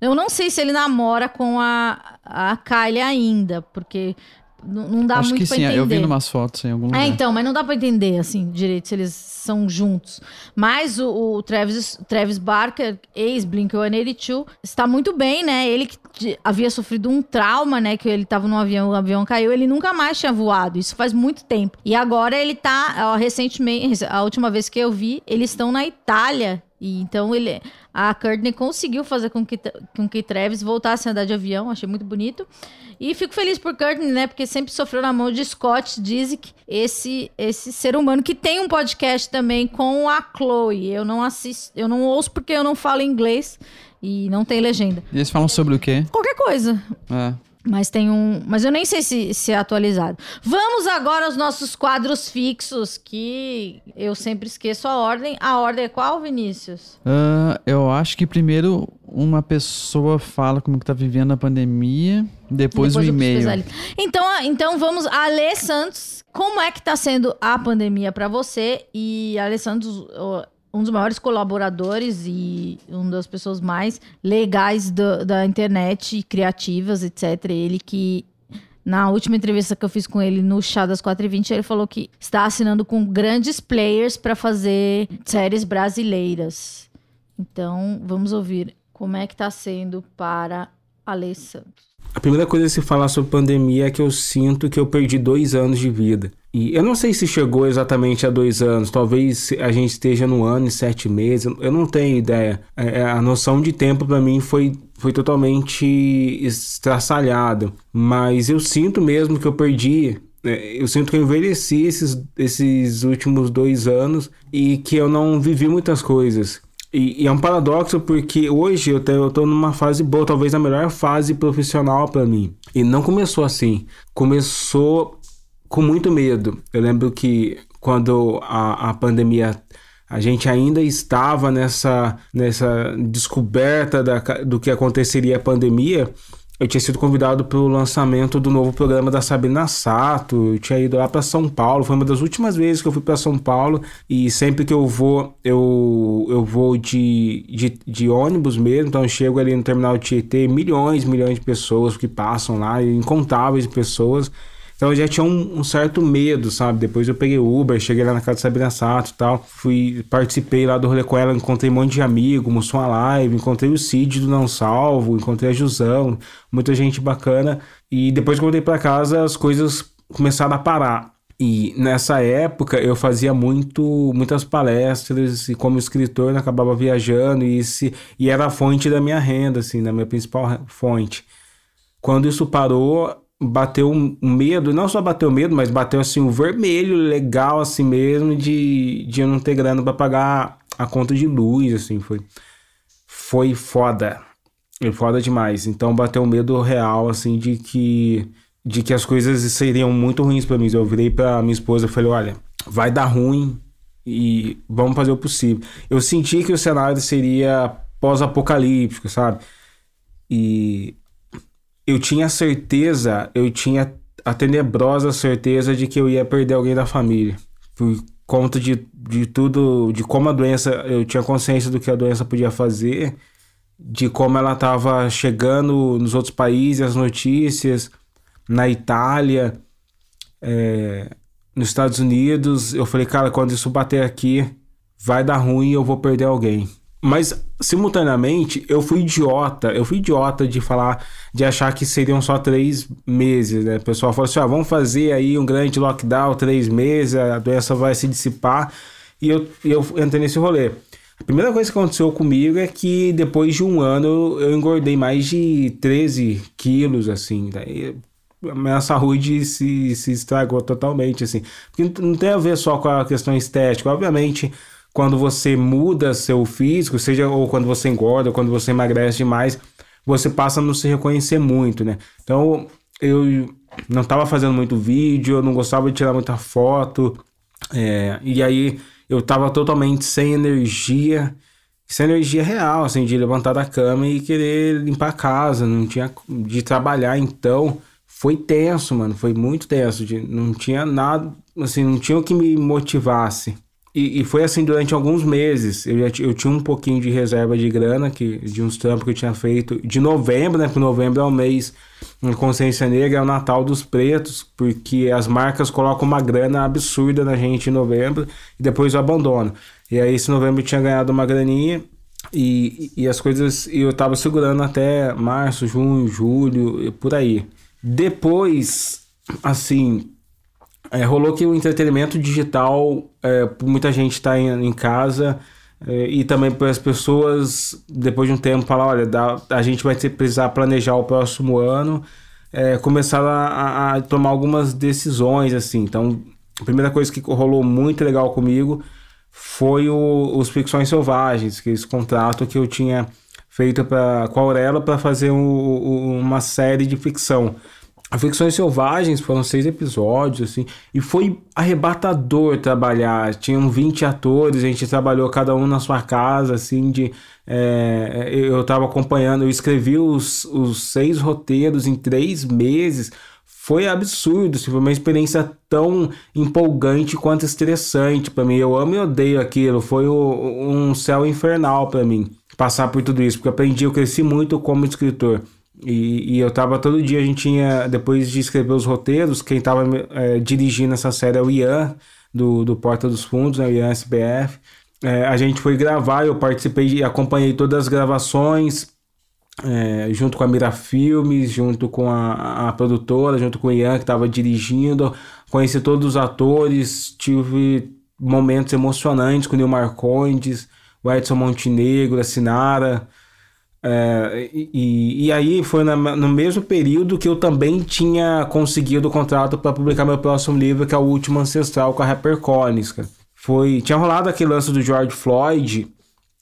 eu não sei se ele namora com a, a Kylie ainda, porque n- não dá Acho muito que pra sim, entender. eu vi umas fotos em algum lugar. É, então, mas não dá pra entender, assim, direito, se eles são juntos. Mas o, o Travis, Travis Barker, ex-Blink-182, está muito bem, né? Ele que havia sofrido um trauma, né? Que ele tava num avião, o avião caiu, ele nunca mais tinha voado. Isso faz muito tempo. E agora ele tá, ó, recentemente, a última vez que eu vi, eles estão na Itália. E então ele, a Courtney conseguiu fazer com que, com que Travis voltasse a andar de avião, achei muito bonito. E fico feliz por Courtney, né? Porque sempre sofreu na mão de Scott Disick, esse esse ser humano que tem um podcast também com a Chloe. Eu não assisto, eu não ouço porque eu não falo inglês e não tem legenda. E eles falam sobre o quê? Qualquer coisa. É. Mas tem um. Mas eu nem sei se, se é atualizado. Vamos agora aos nossos quadros fixos, que eu sempre esqueço a ordem. A ordem é qual, Vinícius? Ah, eu acho que primeiro uma pessoa fala como que tá vivendo a pandemia, depois, o eu e-mail. Então, ah, então vamos. Alê Santos, como é que tá sendo a pandemia pra você? E Alê Santos, um dos maiores colaboradores e uma das pessoas mais legais do- da internet, criativas, etc. Ele que. Na última entrevista que eu fiz com ele no Chá das 4h20, ele falou que está assinando com grandes players para fazer séries brasileiras. Então, vamos ouvir como é que tá sendo para Alê Santos. A primeira coisa a se falar sobre pandemia é que eu sinto que eu perdi dois anos de vida. E eu não sei se chegou exatamente a dois anos, talvez a gente esteja no ano e sete meses, eu não tenho ideia. É, a noção de tempo para mim foi, foi totalmente estraçalhada. Mas eu sinto mesmo que eu perdi é, eu sinto que eu envelheci esses, esses últimos dois anos e que eu não vivi muitas coisas. E, e é um paradoxo porque hoje eu, te, eu tô numa fase boa, talvez a melhor fase profissional para mim. E não começou assim. Começou com muito medo. Eu lembro que quando a, a pandemia A gente ainda estava nessa, nessa descoberta da, do que aconteceria a pandemia. Eu tinha sido convidado para o lançamento do novo programa da Sabrina Sato. Eu tinha ido lá para São Paulo. Foi uma das últimas vezes que eu fui para São Paulo. E sempre que eu vou, eu, eu vou de, de, de ônibus mesmo. Então eu chego ali no terminal Tietê, milhões, milhões de pessoas que passam lá, incontáveis pessoas. Então eu já tinha um, um, certo medo, sabe? Depois eu peguei Uber, cheguei lá na casa de Sabrina Sato e tal. Fui, participei lá do rolê com ela, encontrei um monte de amigo, mostrou uma live, encontrei o Cid do Não Salvo, encontrei a Jusão, muita gente bacana. E depois que eu voltei pra casa, as coisas começaram a parar. E nessa época eu fazia muito, muitas palestras e como escritor eu acabava viajando e, se, e era a fonte da minha renda, assim, da minha principal fonte. Quando isso parou, bateu um medo, não só bateu medo, mas bateu assim um vermelho legal assim mesmo de, de eu não ter grana para pagar a conta de luz, assim, foi foi foda. Foi foda demais. Então bateu um medo real assim de que de que as coisas seriam muito ruins para mim. Eu virei para minha esposa e falei: "Olha, vai dar ruim e vamos fazer o possível". Eu senti que o cenário seria pós-apocalíptico, sabe? E eu tinha certeza, eu tinha a tenebrosa certeza de que eu ia perder alguém da família. Por conta de, de tudo, de como a doença, eu tinha consciência do que a doença podia fazer, de como ela estava chegando nos outros países, as notícias, na Itália, é, nos Estados Unidos. Eu falei, cara, quando isso bater aqui, vai dar ruim e eu vou perder alguém. Mas, simultaneamente, eu fui idiota. Eu fui idiota de falar, de achar que seriam só três meses, né? O pessoal falou assim: ah, vamos fazer aí um grande lockdown, três meses, a doença vai se dissipar. E eu, eu entrei nesse rolê. A primeira coisa que aconteceu comigo é que depois de um ano eu engordei mais de 13 quilos, assim. Daí a minha saúde se, se estragou totalmente, assim. Porque não tem a ver só com a questão estética. Obviamente quando você muda seu físico, seja ou quando você engorda, ou quando você emagrece demais, você passa a não se reconhecer muito, né? Então, eu não estava fazendo muito vídeo, eu não gostava de tirar muita foto, é, e aí eu estava totalmente sem energia, sem energia real, assim, de levantar da cama e querer limpar a casa, não tinha de trabalhar, então foi tenso, mano, foi muito tenso, de, não tinha nada, assim, não tinha o que me motivasse. E, e, foi assim durante alguns meses. Eu, já, eu tinha um pouquinho de reserva de grana, que, de uns trampos que eu tinha feito. De novembro, né? Porque novembro é o mês Consciência Negra, é o Natal dos Pretos, porque as marcas colocam uma grana absurda na gente em novembro e depois eu abandono. E aí, esse novembro eu tinha ganhado uma graninha e, e as coisas eu tava segurando até março, junho, julho, por aí. Depois, assim, é, rolou que o entretenimento digital, é, muita gente está em, em, casa é, e também para as pessoas, depois de um tempo, falar: olha, dá, a gente vai precisar planejar o próximo ano, é, começar a, a, tomar algumas decisões. assim. Então, a primeira coisa que rolou muito legal comigo foi o, os Ficções Selvagens, que é esse contrato que eu tinha feito pra, com a Aurela para fazer um, uma série de ficção. Ficções Selvagens foram seis episódios, assim, e foi arrebatador trabalhar. Tinham 20 atores, a gente trabalhou cada um na sua casa, assim, de. É, eu estava acompanhando, eu escrevi os, os seis roteiros em três meses. Foi absurdo, assim, foi uma experiência tão empolgante quanto estressante para mim. Eu amo e odeio aquilo. Foi o, um céu infernal para mim passar por tudo isso, porque aprendi, eu cresci muito como escritor. E, e, eu tava todo dia, a gente tinha, depois de escrever os roteiros, quem tava é, dirigindo essa série é o Ian, do, do Porta dos Fundos, né, o Ian SBF. É, a gente foi gravar, eu participei e acompanhei todas as gravações, é, junto com a Mira Filmes, junto com a, a produtora, junto com o Ian que estava dirigindo. Conheci todos os atores, tive momentos emocionantes com o Neil Marcondes, o Edson Montenegro, a Sinara. É, e, e aí foi na, no mesmo período que eu também tinha conseguido o contrato para publicar meu próximo livro, que é o Último Ancestral com a Rapper Collins. Cara. Foi, tinha rolado aquele lance do George Floyd,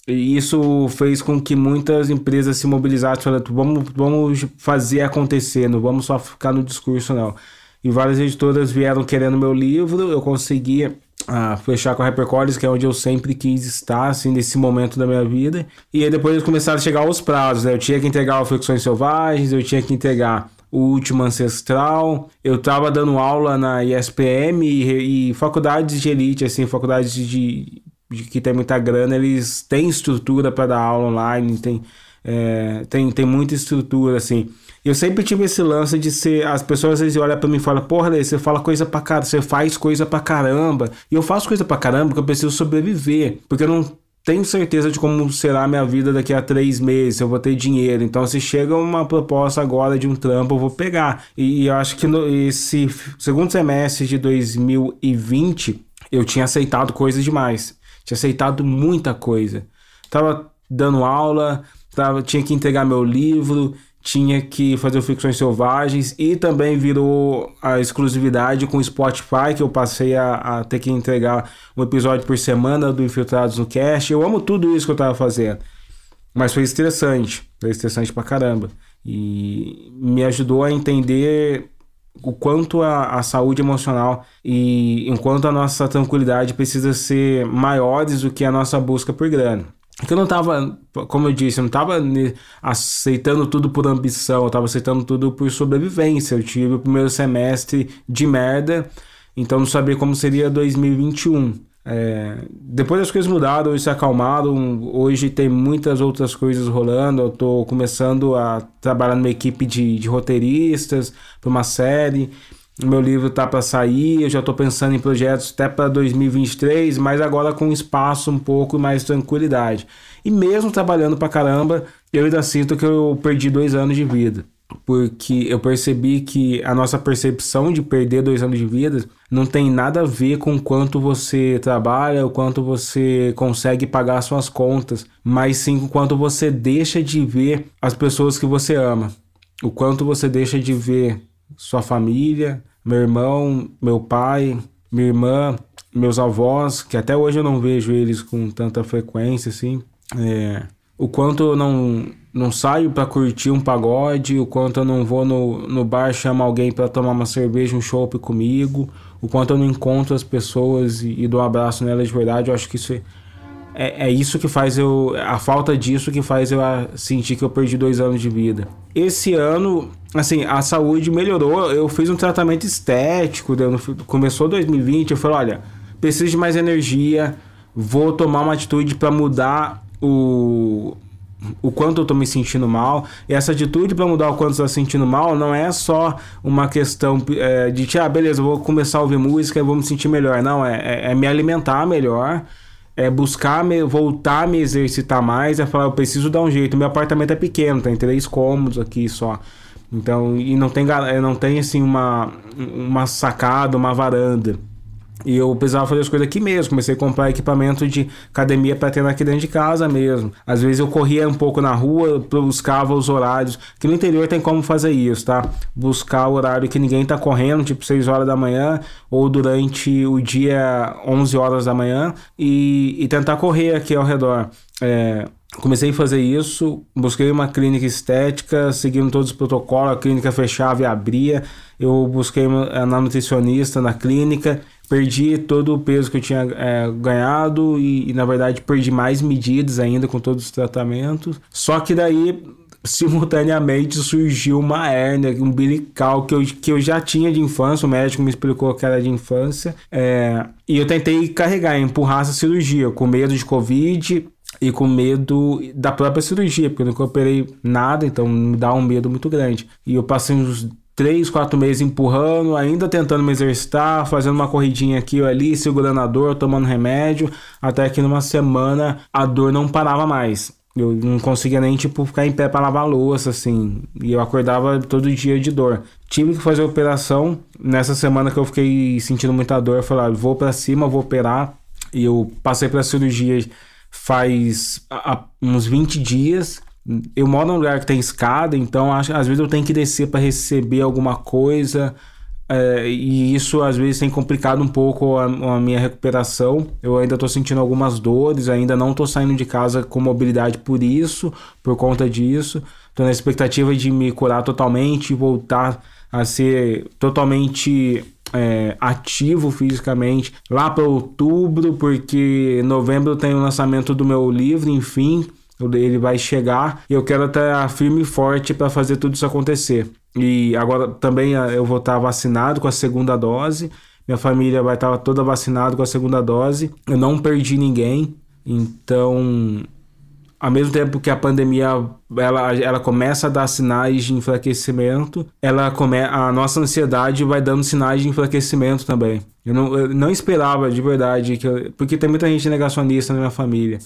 e isso fez com que muitas empresas se mobilizassem, falando, vamos, vamos fazer acontecer, não vamos só ficar no discurso não. E várias editoras vieram querendo meu livro, eu consegui a fechar com a Hypercolors, que é onde eu sempre quis estar, assim, nesse momento da minha vida. E aí depois começaram a chegar os prazos, né? Eu tinha que entregar o Flexões Selvagens, eu tinha que entregar o Último Ancestral, eu tava dando aula na ISPM e, e faculdades de elite, assim, faculdades de, de que tem muita grana, eles têm estrutura para dar aula online, tem, é, tem, tem muita estrutura, assim. Eu sempre tive esse lance de ser. As pessoas às vezes olham pra mim e falam, porra, Lê, você fala coisa pra caramba, você faz coisa pra caramba. E eu faço coisa pra caramba porque eu preciso sobreviver. Porque eu não tenho certeza de como será a minha vida daqui a três meses, se eu vou ter dinheiro. Então, se chega uma proposta agora de um trampo, eu vou pegar. E, eu acho que no, esse segundo semestre de 2020, eu tinha aceitado coisas demais. Tinha aceitado muita coisa. Tava dando aula, tava, tinha que entregar meu livro, tinha que fazer o Ficções Selvagens e também virou a exclusividade com o Spotify, que eu passei a, a, ter que entregar um episódio por semana do Infiltrados no Cast. Eu amo tudo isso que eu tava fazendo. Mas foi estressante, foi estressante pra caramba. E me ajudou a entender o quanto a, a saúde emocional e enquanto a nossa tranquilidade precisa ser maiores do que a nossa busca por grana. Porque eu não tava, como eu disse, eu não tava aceitando tudo por ambição, eu tava aceitando tudo por sobrevivência. Eu tive o primeiro semestre de merda, então não sabia como seria 2021. É, depois as coisas mudaram, hoje se acalmaram, hoje tem muitas outras coisas rolando. Eu tô começando a trabalhar numa equipe de, de roteiristas para uma série. Meu livro tá para sair, eu já estou pensando em projetos até para 2023, mas agora com espaço um pouco mais tranquilidade. E mesmo trabalhando para caramba, eu ainda sinto que eu perdi dois anos de vida. Porque eu percebi que a nossa percepção de perder dois anos de vida não tem nada a ver com quanto você trabalha, o quanto você consegue pagar suas contas, mas sim com quanto você deixa de ver as pessoas que você ama, o quanto você deixa de ver sua família, meu irmão, meu pai, minha irmã, meus avós, que até hoje eu não vejo eles com tanta frequência assim. É, o quanto eu não, não saio para curtir um pagode, o quanto eu não vou no, no bar chamar alguém para tomar uma cerveja, um chopp comigo, o quanto eu não encontro as pessoas e, e dou um abraço nelas de verdade, eu acho que isso é, é, isso que faz eu. A falta disso que faz eu sentir que eu perdi dois anos de vida. Esse ano, assim, a saúde melhorou. Eu fiz um tratamento estético. Começou 2020. Eu falei: olha, preciso de mais energia. Vou tomar uma atitude para mudar o, o quanto eu tô me sentindo mal. E essa atitude para mudar o quanto eu tô sentindo mal não é só uma questão é, de, ah, beleza, vou começar a ouvir música e vou me sentir melhor. Não, é, é, é me alimentar melhor é buscar me, voltar a me exercitar mais, é falar, eu preciso dar um jeito. Meu apartamento é pequeno, tem três cômodos aqui só. Então, e não tem, não tem assim uma, uma sacada, uma varanda. E eu precisava fazer as coisas aqui mesmo. Comecei a comprar equipamento de academia para treinar aqui dentro de casa mesmo. Às vezes eu corria um pouco na rua, buscava os horários. Que no interior tem como fazer isso, tá? Buscar o horário que ninguém tá correndo, tipo 6 horas da manhã, ou durante o dia 11 horas da manhã, e, e tentar correr aqui ao redor. É, comecei a fazer isso, busquei uma clínica estética, seguindo todos os protocolos, a clínica fechava e abria. Eu busquei uma, na nutricionista na clínica perdi todo o peso que eu tinha é, ganhado e, e, na verdade, perdi mais medidas ainda com todos os tratamentos. Só que daí, simultaneamente, surgiu uma hérnia umbilical que eu, que eu já tinha de infância, o médico me explicou que era de infância. É, e eu tentei carregar, empurrar essa cirurgia, com medo de Covid, e com medo da própria cirurgia, porque eu nunca operei nada, então me dá um medo muito grande. E eu passei uns três, quatro meses empurrando, ainda tentando me exercitar, fazendo uma corridinha aqui ou ali, segurando a dor, tomando remédio, até que numa semana a dor não parava mais. Eu não conseguia nem, tipo, ficar em pé para lavar louça, assim. E eu acordava todo dia de dor. Tive que fazer a operação. Nessa semana que eu fiquei sentindo muita dor, eu falei, ah, vou para cima, vou operar. E eu passei pela cirurgia faz uns 20 dias eu moro num lugar que tem escada, então acho, às vezes eu tenho que descer para receber alguma coisa. É, e isso às vezes tem complicado um pouco a, a minha recuperação. Eu ainda estou sentindo algumas dores, ainda não estou saindo de casa com mobilidade por isso, por conta disso. Estou na expectativa de me curar totalmente e voltar a ser totalmente é, ativo fisicamente lá para outubro, porque novembro tem o lançamento do meu livro, enfim, ele vai chegar e eu quero estar firme e forte para fazer tudo isso acontecer. E agora também ah, eu vou estar vacinado com a segunda dose. Minha família vai estar toda vacinada com a segunda dose. Eu não perdi ninguém. Então, ao mesmo tempo que a pandemia ela, ela começa a dar sinais de enfraquecimento, ela come, a nossa ansiedade vai dando sinais de enfraquecimento também. Eu não, eu não esperava de verdade, que eu, porque tem muita gente negacionista na minha família.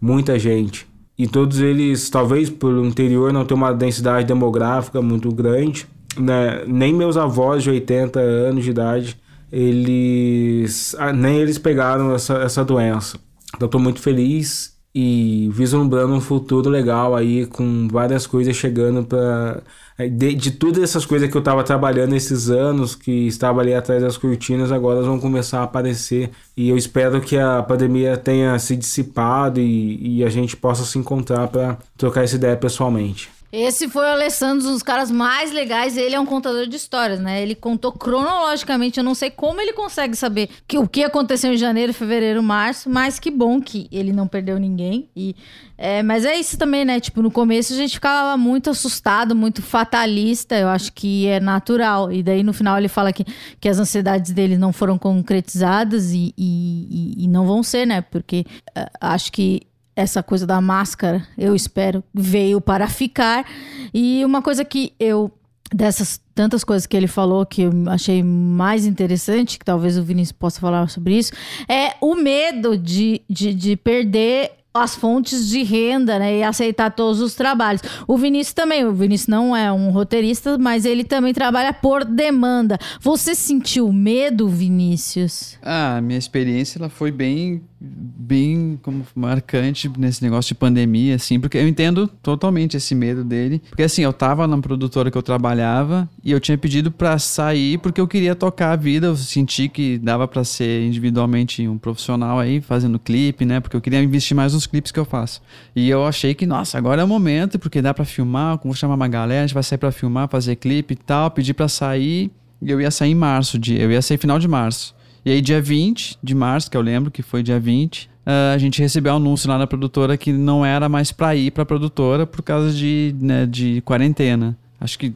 Muita gente. E todos eles, talvez pelo interior não ter uma densidade demográfica muito grande, né? nem meus avós de 80 anos de idade, eles ah, nem eles pegaram essa, essa doença. Então estou muito feliz e vislumbrando um futuro legal aí com várias coisas chegando para de, de todas essas coisas que eu estava trabalhando esses anos, que estava ali atrás das cortinas, agora vão começar a aparecer. E eu espero que a pandemia tenha se dissipado e, e a gente possa se encontrar para trocar essa ideia pessoalmente. Esse foi o Alessandro, um dos caras mais legais. Ele é um contador de histórias, né? Ele contou cronologicamente. Eu não sei como ele consegue saber que, o que aconteceu em janeiro, fevereiro, março, mas que bom que ele não perdeu ninguém. E, é, mas é isso também, né? Tipo, no começo a gente ficava muito assustado, muito fatalista. Eu acho que é natural. E daí no final ele fala que, que as ansiedades dele não foram concretizadas e, e, e não vão ser, né? Porque uh, acho que essa coisa da máscara, eu espero, veio para ficar. E uma coisa que eu dessas tantas coisas que ele falou que eu achei mais interessante, que talvez o Vinícius possa falar sobre isso, é o medo de, de, de perder as fontes de renda, né? E aceitar todos os trabalhos. O Vinícius também, o Vinícius não é um roteirista, mas ele também trabalha por demanda. Você sentiu medo, Vinícius? Ah, minha experiência ela foi bem bem como marcante nesse negócio de pandemia, assim, porque eu entendo totalmente esse medo dele. Porque assim, eu tava na produtora que eu trabalhava e eu tinha pedido para sair porque eu queria tocar a vida, eu senti que dava para ser individualmente um profissional aí, fazendo clipe, né? Porque eu queria investir mais nos clipes que eu faço. E eu achei que, nossa, agora é o momento, porque dá para filmar, vou chamar uma galera, a gente vai sair para filmar, fazer clipe e tal, pedi para sair, e eu ia sair em março, eu ia sair final de março. E aí, dia 20 de março, que eu lembro que foi dia 20, uh, ah, a gente recebeu um anúncio lá na produtora que não era mais para ir para a produtora por causa de, né, de quarentena. Acho que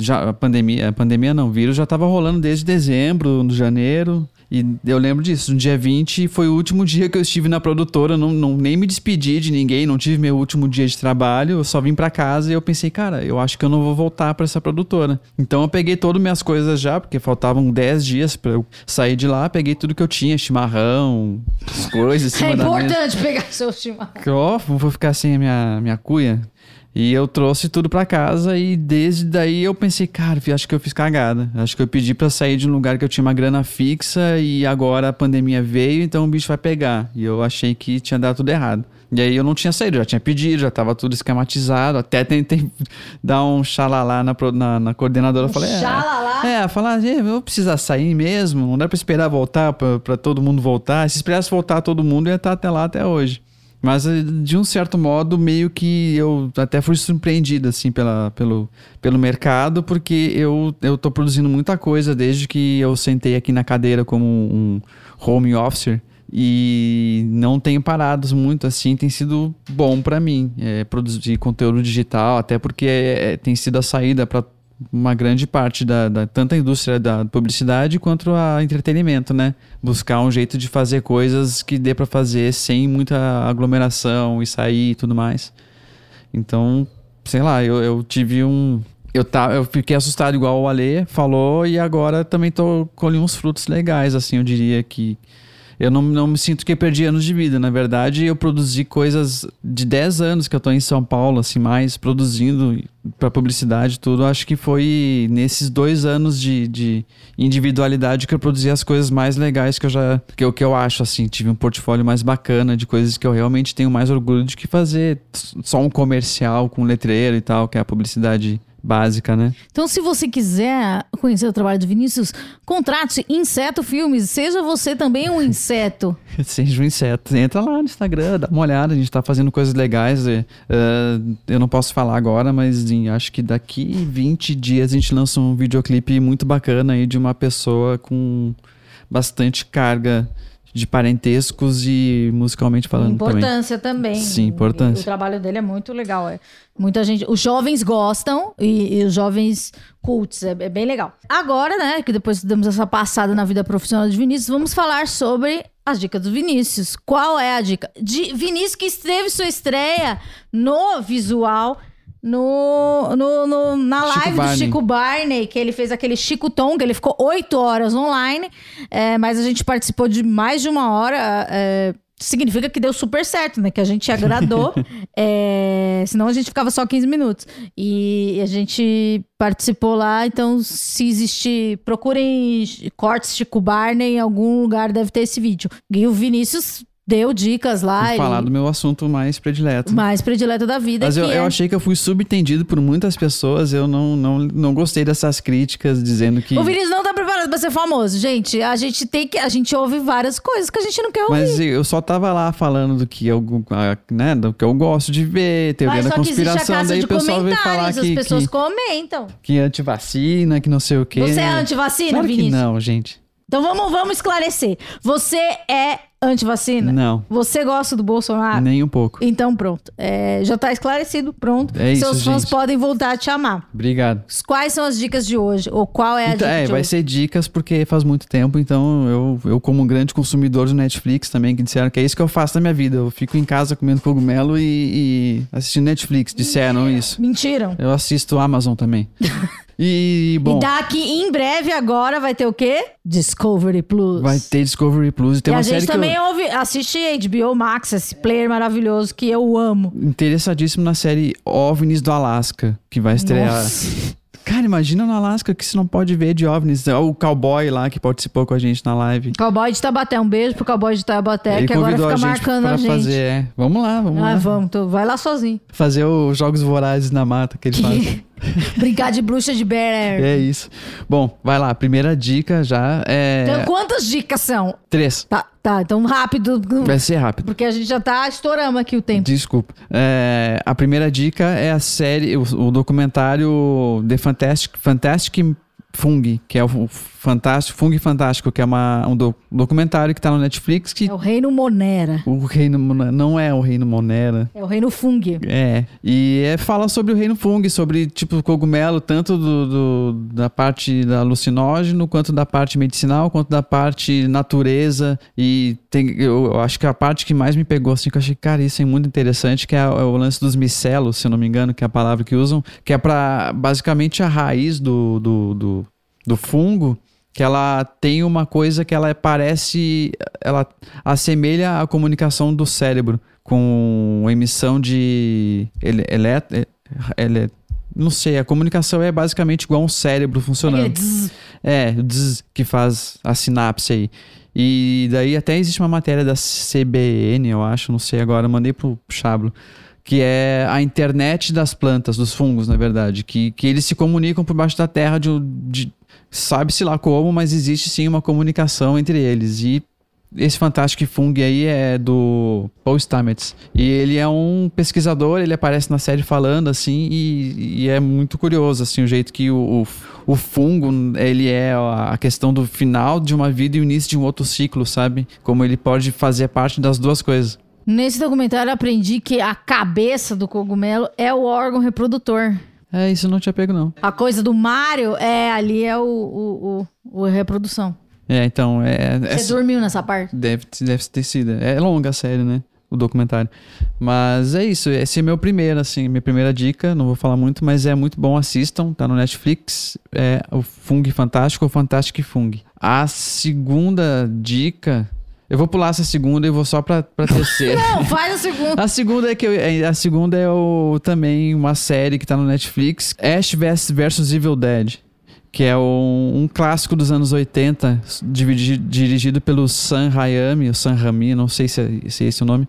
já a pandemia, a pandemia não, o vírus já estava rolando desde dezembro, janeiro. E eu lembro disso, no dia 20 foi o último dia que eu estive na produtora, não, não nem me despedi de ninguém, não tive meu último dia de trabalho, eu só vim para casa e eu pensei, cara, eu acho que eu não vou voltar para essa produtora. Então eu peguei todas minhas coisas já, porque faltavam 10 dias para eu sair de lá, peguei tudo que eu tinha, chimarrão, as coisas. é importante pegar seu chimarrão. Ó, oh, vou ficar sem a minha, minha cuia. E eu trouxe tudo para casa e desde daí eu pensei, cara, acho que eu fiz cagada. Acho que eu pedi para sair de um lugar que eu tinha uma grana fixa e agora a pandemia veio, então o bicho vai pegar. E eu achei que tinha dado tudo errado. E aí eu não tinha saído, já tinha pedido, já tava tudo esquematizado. Até tentei dar um xalalá na, na, na coordenadora. Um falei, xalalá? É, é falar, eu vou precisar sair mesmo, não dá pra esperar voltar, pra, pra todo mundo voltar. Se esperasse voltar todo mundo, ia estar até lá até hoje. Mas eh, de um certo modo, meio que eu até fui surpreendido assim pela, pelo, pelo mercado, porque eu, eu produzindo muita coisa desde que eu sentei aqui na cadeira como um home officer e não tenho parado muito assim, tem sido bom para mim é, produzir conteúdo digital, até porque é, tem sido a saída para uma grande parte da, da tanto a indústria da publicidade quanto a entretenimento, né? Buscar um jeito de fazer coisas que dê para fazer sem muita aglomeração e sair e tudo mais. Então, sei lá, eu, eu tive um eu, tá, eu fiquei assustado igual o Ale falou e agora também tô colhendo uns frutos legais, assim, eu diria que eu não, não me sinto que perdi anos de vida. Na verdade, eu produzi coisas de 10 anos que eu tô em São Paulo, assim, mais produzindo para publicidade e tudo. Acho que foi nesses dois anos de, de individualidade que eu produzi as coisas mais legais que eu já. Que eu, que eu acho, assim. Tive um portfólio mais bacana de coisas que eu realmente tenho mais orgulho de que fazer só um comercial com letreiro e tal, que é a publicidade básica, né? Então, se você quiser conhecer o trabalho do Vinícius, contrate Inseto Filmes. Seja você também um inseto. Seja um inseto. Entra lá no Instagram, dá uma olhada. A gente tá fazendo coisas legais. é, eu não posso falar agora, mas em- acho que daqui 20 dias a gente lança um videoclipe muito bacana aí de uma pessoa com bastante carga de parentescos e musicalmente falando também. Importância também. Sim, importância. O trabalho dele é muito legal. É. Muita gente. Os jovens gostam e, e os jovens cults. É, é bem legal. Agora, né, que depois damos essa passada na vida profissional de Vinícius, vamos falar sobre as dicas do Vinícius. Qual é a dica? De Vinícius que teve sua estreia no visual. No, no, no- na Chico live do Barney. Chico Barney, que ele fez aquele Chico que ele ficou oito horas online, é, mas a gente participou de mais de uma hora. é, significa que deu super certo, né? Que a gente agradou. é, senão a gente ficava só 15 minutos. E a gente participou lá, então se existir, procurem cortes Chico Barney, em algum lugar deve ter esse vídeo. E o Vinícius deu dicas lá. Vou ele- falar do meu assunto mais predileto. mais predileto da vida. Mas eu, eu é- achei que eu fui subentendido por muitas pessoas. Eu não, não, não gostei dessas críticas dizendo que. O Vinícius não tá preparado pra ser famoso, gente. A gente tem que. A gente ouve várias coisas que a gente não quer ouvir. Mas eu só tava lá falando do que eu, né, do que eu gosto de ver, teoria Mas da só que existe a conspiração. casa Daí de o pessoal veio falar comentários, que, as pessoas que, comentam. que é antivacina, que não sei o quê. Você é antivacina, claro Vinícius? não, gente. Então vamos, vamos esclarecer. Você é antivacina? Não. Você gosta do Bolsonaro? Nem um pouco. Então pronto. É, já tá esclarecido, pronto. É isso, Seus fãs gente. podem voltar a te amar. Obrigado. Quais são as dicas de hoje? Ou qual é a Então, dica é, vai hoje? ser dicas porque faz muito tempo, então eu, eu como um grande consumidor do Netflix também, que disseram que é isso que eu faço na minha vida. Eu fico em casa comendo cogumelo e, e assistindo Netflix, disseram isso. Mentiram. Eu assisto Amazon também. E, bom, E daqui em breve agora vai ter o quê? Discovery Plus. vai ter Discovery Plus. E tem e uma a gente também eu... ouve, assiste HBO Max, esse player maravilhoso que eu amo. Interessadíssimo na série OVNIs do Alasca, que vai estrear. Nossa. Cara, imagina no Alasca que você não pode ver de OVNIs. É O cowboy lá que participou com a gente na live. Cowboy de Tabaté, um beijo pro Cowboy de Tabaté, Ele que agora fica a gente marcando a gente. fazer. é. Vamos lá, vamos Ah, lá. vamos, tô- vai lá sozinho. Fazer os Jogos Vorazes na Mata que ele faz. Brincar de bruxa de Bear Air. É isso. Bom, vai lá. Primeira dica já é. Então, quantas dicas são? Três. Tá, tá, então rápido, Vai ser rápido. porque a gente já tá estourando aqui o tempo. Desculpa. É, a primeira dica é a série, o, o documentário The Fantastic, Fantastic Fung, que é o Fantástico, Fung Fantástico, que é uma, um do- documentário que tá no Netflix que É o Reino Monera. o reino não é o reino Monera. É o Reino Fung. É, e é, fala sobre o reino Fung, sobre tipo cogumelo, tanto do, do- da parte da alucinógeno, quanto da parte medicinal, quanto da parte natureza. E tem, eu, eu acho que a parte que mais me pegou, assim, que eu achei, cara, isso é muito interessante, que é, é o lance dos micelos, se eu não me engano, que é a palavra que usam, que é para basicamente a raiz do, do, do, do fungo. Que ela tem uma coisa que ela parece. Ela assemelha a comunicação do cérebro com emissão de ele, elet- é, ele- não sei, a comunicação é basicamente igual um cérebro funcionando. É, dzz que faz a sinapse aí. E daí até existe uma matéria da CBN, eu acho, não sei agora, eu mandei pro Chablo, que é a internet das plantas, dos fungos, na verdade, que, que eles se comunicam por baixo da terra de, de sabe-se lá como, mas existe sim uma comunicação entre eles. E esse Fantastic Fung aí é do Paul Stamets. E ele é um pesquisador, ele aparece na série falando assim, e, e é muito curioso assim, o jeito que o, o, o fungo, ele é a questão do final de uma vida e o início de um outro ciclo, sabe? Como ele pode fazer parte das duas coisas. Nesse documentário eu aprendi que a cabeça do cogumelo é o órgão reprodutor. É, isso não tinha pego não. A coisa do Mário é ali é o, o, o, o reprodução. É, então, é... Você essa- dormiu nessa parte? Deve, deve ter sido. É longa a série, né? O documentário. Mas é isso. Esse é meu primeiro, assim, minha primeira dica. Não vou falar muito, mas é muito bom. Assistam. Tá no Netflix. É o Fung Fantástico ou Fantastic Fung. A segunda dica. Eu vou pular essa segunda e vou só pra, pra terceira. Não, faz a segunda. A segunda é que eu- é- a segunda é o, também uma série que tá no Netflix, Ash vs Evil Dead, que é um, um clássico dos anos 80, dividi- dirigido pelo Sam Raimi, o Sam Raimi, não sei se é, se é esse o nome,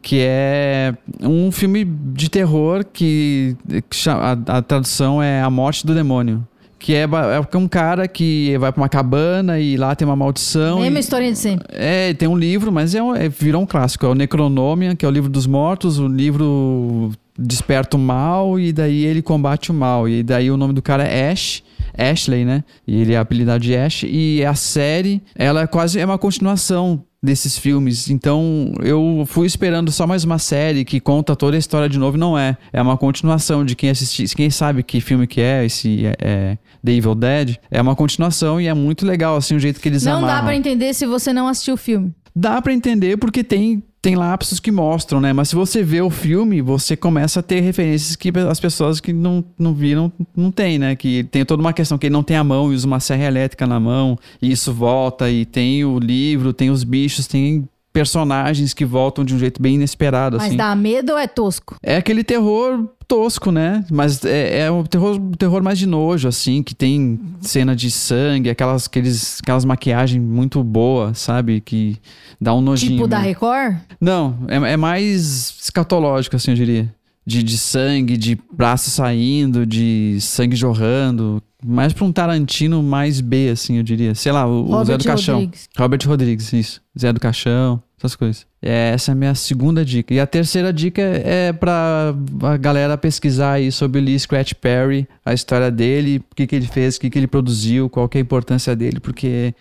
que é um filme de terror que, que a, a tradução é A Morte do Demônio. Que é, é um cara que vai pra uma cabana e lá tem uma maldição. Mesma e- historinha de sempre. é, tem um livro, mas é, um- é- virou um clássico. É o Necronomia, que é o livro dos mortos. O livro desperta o mal e daí ele combate o mal. E daí o nome do cara é Ash. Ashley, né? E ele é apelidado de Ash. E a série, ela é quase é uma continuação desses filmes. Então eu fui esperando só mais uma série que conta toda a história de novo. Não é. É uma continuação de quem assistir. Quem sabe que filme que é esse é, é The Evil Dead. É uma continuação e é muito legal, assim, o jeito que eles Não dá amarram. pra entender se você não assistiu o filme. Dá pra entender porque tem, tem lapsos que mostram, né? Mas se você vê o filme, você começa a ter referências que as pessoas que não, não viram não tem, né? Que tem toda uma questão que ele não tem a mão e usa uma serra elétrica na mão, e isso volta, e tem o livro, tem os bichos, tem personagens que voltam de um jeito bem inesperado, Mas assim. dá medo ou é tosco? É aquele terror tosco, né? Mas é, é um terror, um terror mais de nojo, assim, que tem cena de sangue, aquelas, aqueles, aquelas maquiagens muito boas, sabe? Que dá um nojinho. Tipo da né? Record? Não, é, é mais escatológico, assim, eu diria. De, de sangue, de braço saindo, de sangue jorrando. Mais pra um Tarantino mais B, assim, eu diria. Sei lá, o, o Zé do Caixão. Rodrigues. Robert Rodrigues, isso. Zé do Caixão, essas coisas. É, essa é a minha segunda dica. E a terceira dica é pra a galera pesquisar aí sobre o Lee Scratch Perry, a história dele, o que, que ele fez, o que, que ele produziu, qual que é a importância dele, porque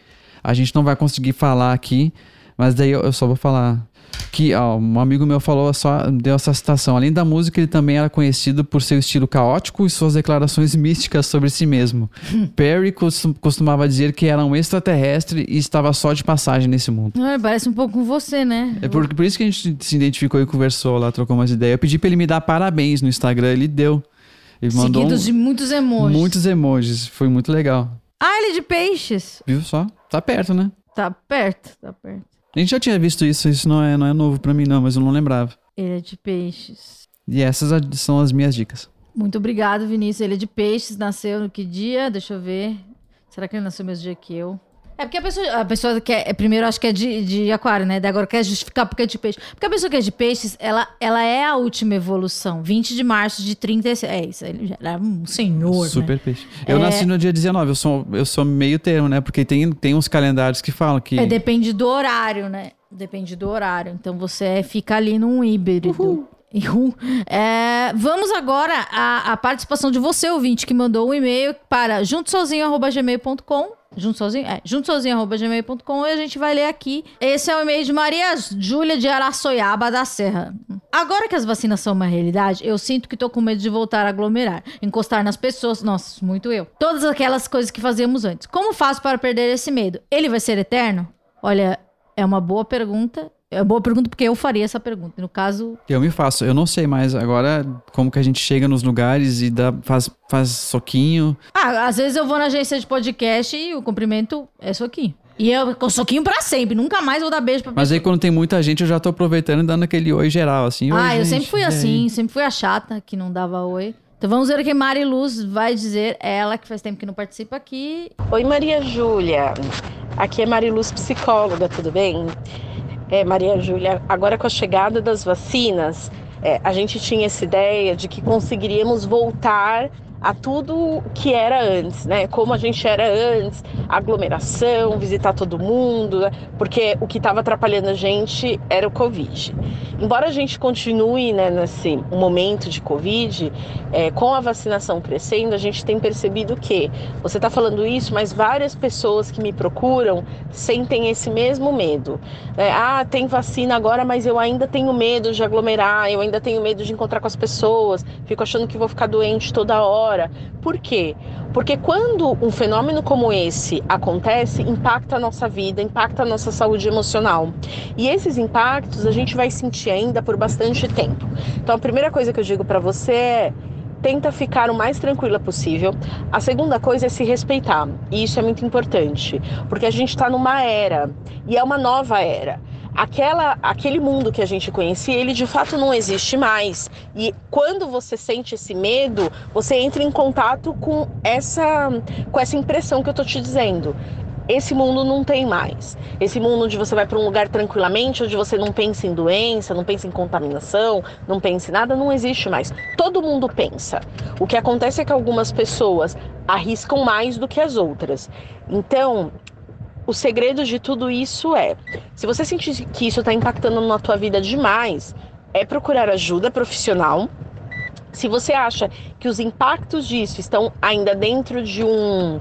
a gente não vai conseguir falar aqui, mas daí eu, eu só vou falar que ó, um amigo meu falou só deu essa citação. Além da música, ele também era conhecido por seu estilo caótico e suas declarações místicas sobre si mesmo. Perry costum- costumava dizer que era um extraterrestre e estava só de passagem nesse mundo. Ah, parece um pouco com você, né? É por, por isso que a gente se identificou e conversou lá, trocou umas ideias. Eu pedi pra ele me dar parabéns no Instagram, ele deu. Ele mandou Seguidos de muitos emojis. muitos emojis, foi muito legal. Ah, ele é de peixes. Viu só? Tá perto, né? Tá perto, tá perto. A gente já tinha visto isso, isso não é, não é novo pra mim não, mas eu não lembrava. Ele é de peixes. E essas são as minhas dicas. Muito obrigado, Vinícius. Ele é de peixes, nasceu no que dia? Deixa eu ver. Será que ele nasceu no mesmo dia que eu? É porque a pessoa, a pessoa que é, primeiro acho que é de, de aquário, né? Daí agora quer justificar porque é de peixe. Porque a pessoa que é de peixes, ela, ela é a última evolução. 20 de março de 36. É isso, ele já era um senhor, né? Super peixe. Eu É. nasci no dia 19, eu sou, eu sou meio termo, né? Porque tem, tem uns calendários que falam que. É, depende do horário, né? Depende do horário. Então você fica ali num híbrido. Uhul. É, vamos agora à, à participação de você, ouvinte, que mandou um e-mail para juntosozinho.gmail.com juntosozinho, é, juntosozinho.gmail.com e a gente vai ler aqui. Esse é o e-mail de Maria Júlia de Araçoiaba da Serra. Agora que as vacinas são uma realidade, eu sinto que tô com medo de voltar a aglomerar, encostar nas pessoas. Nossa, muito eu. Todas aquelas coisas que fazíamos antes. Como faço para perder esse medo? Ele vai ser eterno? Olha, é uma boa pergunta. É uma boa pergunta porque eu faria essa pergunta. No caso, Eu me faço. Eu não sei mais agora como que a gente chega nos lugares e dá, faz, faz soquinho. ah, às vezes eu vou na agência de podcast e o cumprimento é soquinho. E eu com soquinho pra sempre, nunca mais vou dar beijo pra Mas aí quando tem muita gente, eu já tô aproveitando e dando aquele oi geral, assim. "Oi, Ah, eu gente, sempre fui aí?" assim, sempre fui a chata que não dava oi. Então vamos ver o que Mari Luz vai dizer. Ela que faz tempo que não participa aqui. Oi, Maria Júlia. Aqui é Mariluz, psicóloga, tudo bem? É, Maria Júlia, agora com a chegada das vacinas, é, a gente tinha essa ideia de que conseguiríamos voltar a tudo que era antes, né? Como a gente era antes, aglomeração, visitar todo mundo, né? porque o que estava atrapalhando a gente era o Covid. Embora a gente continue né, nesse momento de Covid, é, com a vacinação crescendo, a gente tem percebido que você está falando isso, mas várias pessoas que me procuram sentem esse mesmo medo. né? ah, tem vacina agora, mas eu ainda tenho medo de aglomerar, eu ainda tenho medo de encontrar com as pessoas, fico achando que vou ficar doente toda hora. Por quê? Porque quando um fenômeno como esse acontece, impacta a nossa vida, impacta a nossa saúde emocional. E esses impactos a gente vai sentir ainda por bastante tempo. Então a primeira coisa que eu digo para você é tenta ficar o mais tranquila possível. A segunda coisa é se respeitar. E isso é muito importante, porque a gente está numa era e é uma nova era. Aquela, aquele mundo que a gente conhecia, ele de fato não existe mais. E quando você sente esse medo, você entra em contato com essa, com essa impressão que eu tô te dizendo. esse mundo não tem mais. Esse mundo onde você vai para um lugar tranquilamente, onde você não pensa em doença, não pensa em contaminação, não pensa em nada, não existe mais. Todo mundo pensa. O que acontece é que algumas pessoas arriscam mais do que as outras. Então, o segredo de tudo isso é: se você sentir que isso está impactando na tua vida demais, é procurar ajuda profissional. Se você acha que os impactos disso estão ainda dentro de um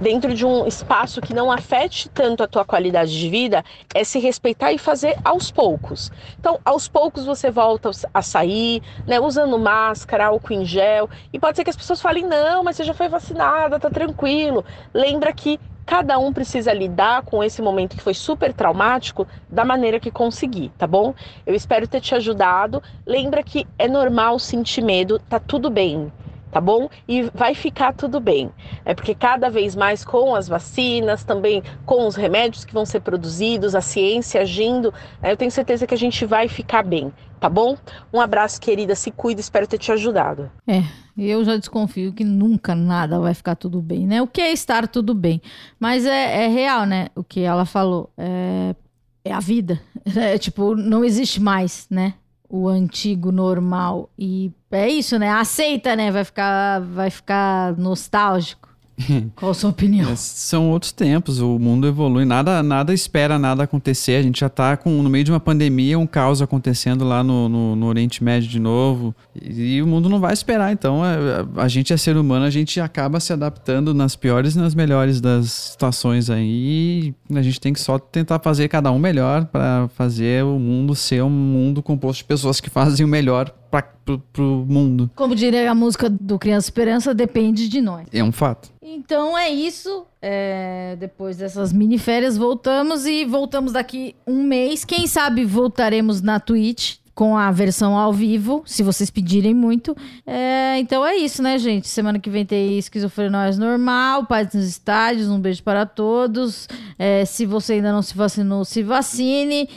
dentro de um espaço que não afete tanto a tua qualidade de vida, é se respeitar e fazer aos poucos. Então, aos poucos você volta a sair, né, usando máscara, álcool em gel, e pode ser que as pessoas falem: "Não, mas você já foi vacinada, tá tranquilo". Lembra que Cada um precisa lidar com esse momento que foi super traumático da maneira que conseguir, tá bom? Eu espero ter te ajudado. Lembra que é normal sentir medo, tá tudo bem tá bom? E vai ficar tudo bem. É porque cada vez mais com as vacinas, também com os remédios que vão ser produzidos, a ciência agindo, né, eu tenho certeza que a gente vai ficar bem, tá bom? Um abraço, querida, se cuida, espero ter te ajudado. É, eu já desconfio que nunca nada vai ficar tudo bem, né? O que é estar tudo bem? Mas é, é real, né? O que ela falou. É, é a vida. É, tipo, não existe mais, né? o antigo normal. E é isso, né? Aceita, né? Vai ficar, vai ficar nostálgico. Qual a sua opinião? É, são outros tempos, o mundo evolui, nada, nada espera nada acontecer. A gente já está no meio de uma pandemia, um caos acontecendo lá no, no, no Oriente Médio de novo, e, e, o mundo não vai esperar. Então, a, é, a, gente é ser humano, a gente acaba se adaptando nas piores e nas melhores das situações aí. a gente tem que só tentar fazer cada um melhor para fazer o mundo ser um mundo composto de pessoas que fazem o melhor pro, pro mundo. Como diria a música do Criança Esperança, depende de nós. É um fato. Então é isso. É, depois dessas mini férias, voltamos e voltamos daqui um mês. Quem sabe voltaremos na Twitch com a versão ao vivo, se vocês pedirem muito. É, então é isso, né, gente? Semana que vem tem esquizofrenóis normal, paz nos estádios, um beijo para todos. É, se você ainda não se vacinou, se vacine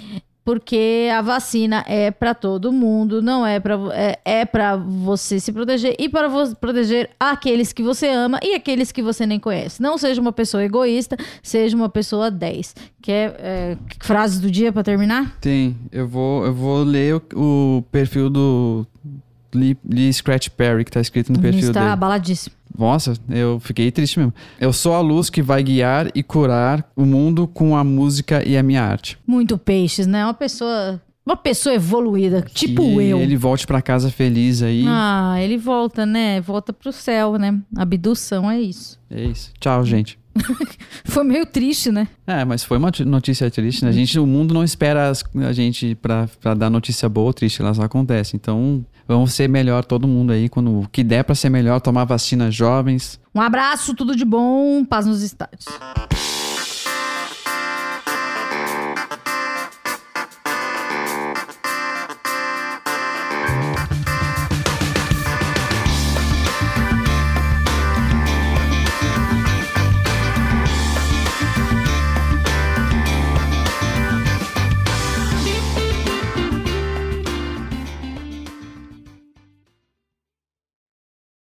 porque a vacina é para todo mundo, não é para é, é para você se proteger e para proteger aqueles que você ama e aqueles que você nem conhece. Não seja uma pessoa egoísta, seja uma pessoa 10. Quer é, frases do dia para terminar? Tem. Eu vou eu vou ler o, o perfil do Lee, Lee Scratch Perry que tá escrito no perfil está dele. Está abaladíssimo. Nossa, eu fiquei triste mesmo. Eu sou a luz que vai guiar e curar o mundo com a música e a minha arte. Muito peixes, né? Uma pessoa uma pessoa evoluída, tipo que eu. ele volte para casa feliz aí. Ah, ele volta, né? Volta pro céu, né? Abdução é isso. É isso. Tchau, gente. foi meio triste, né? É, mas foi uma notícia triste, né? A gente, o mundo não espera a gente pra dar notícia boa ou triste, elas acontecem. Então, vamos ser melhor todo mundo aí, quando o que der para ser melhor, tomar vacina jovens. Um abraço, tudo de bom, paz nos estádios.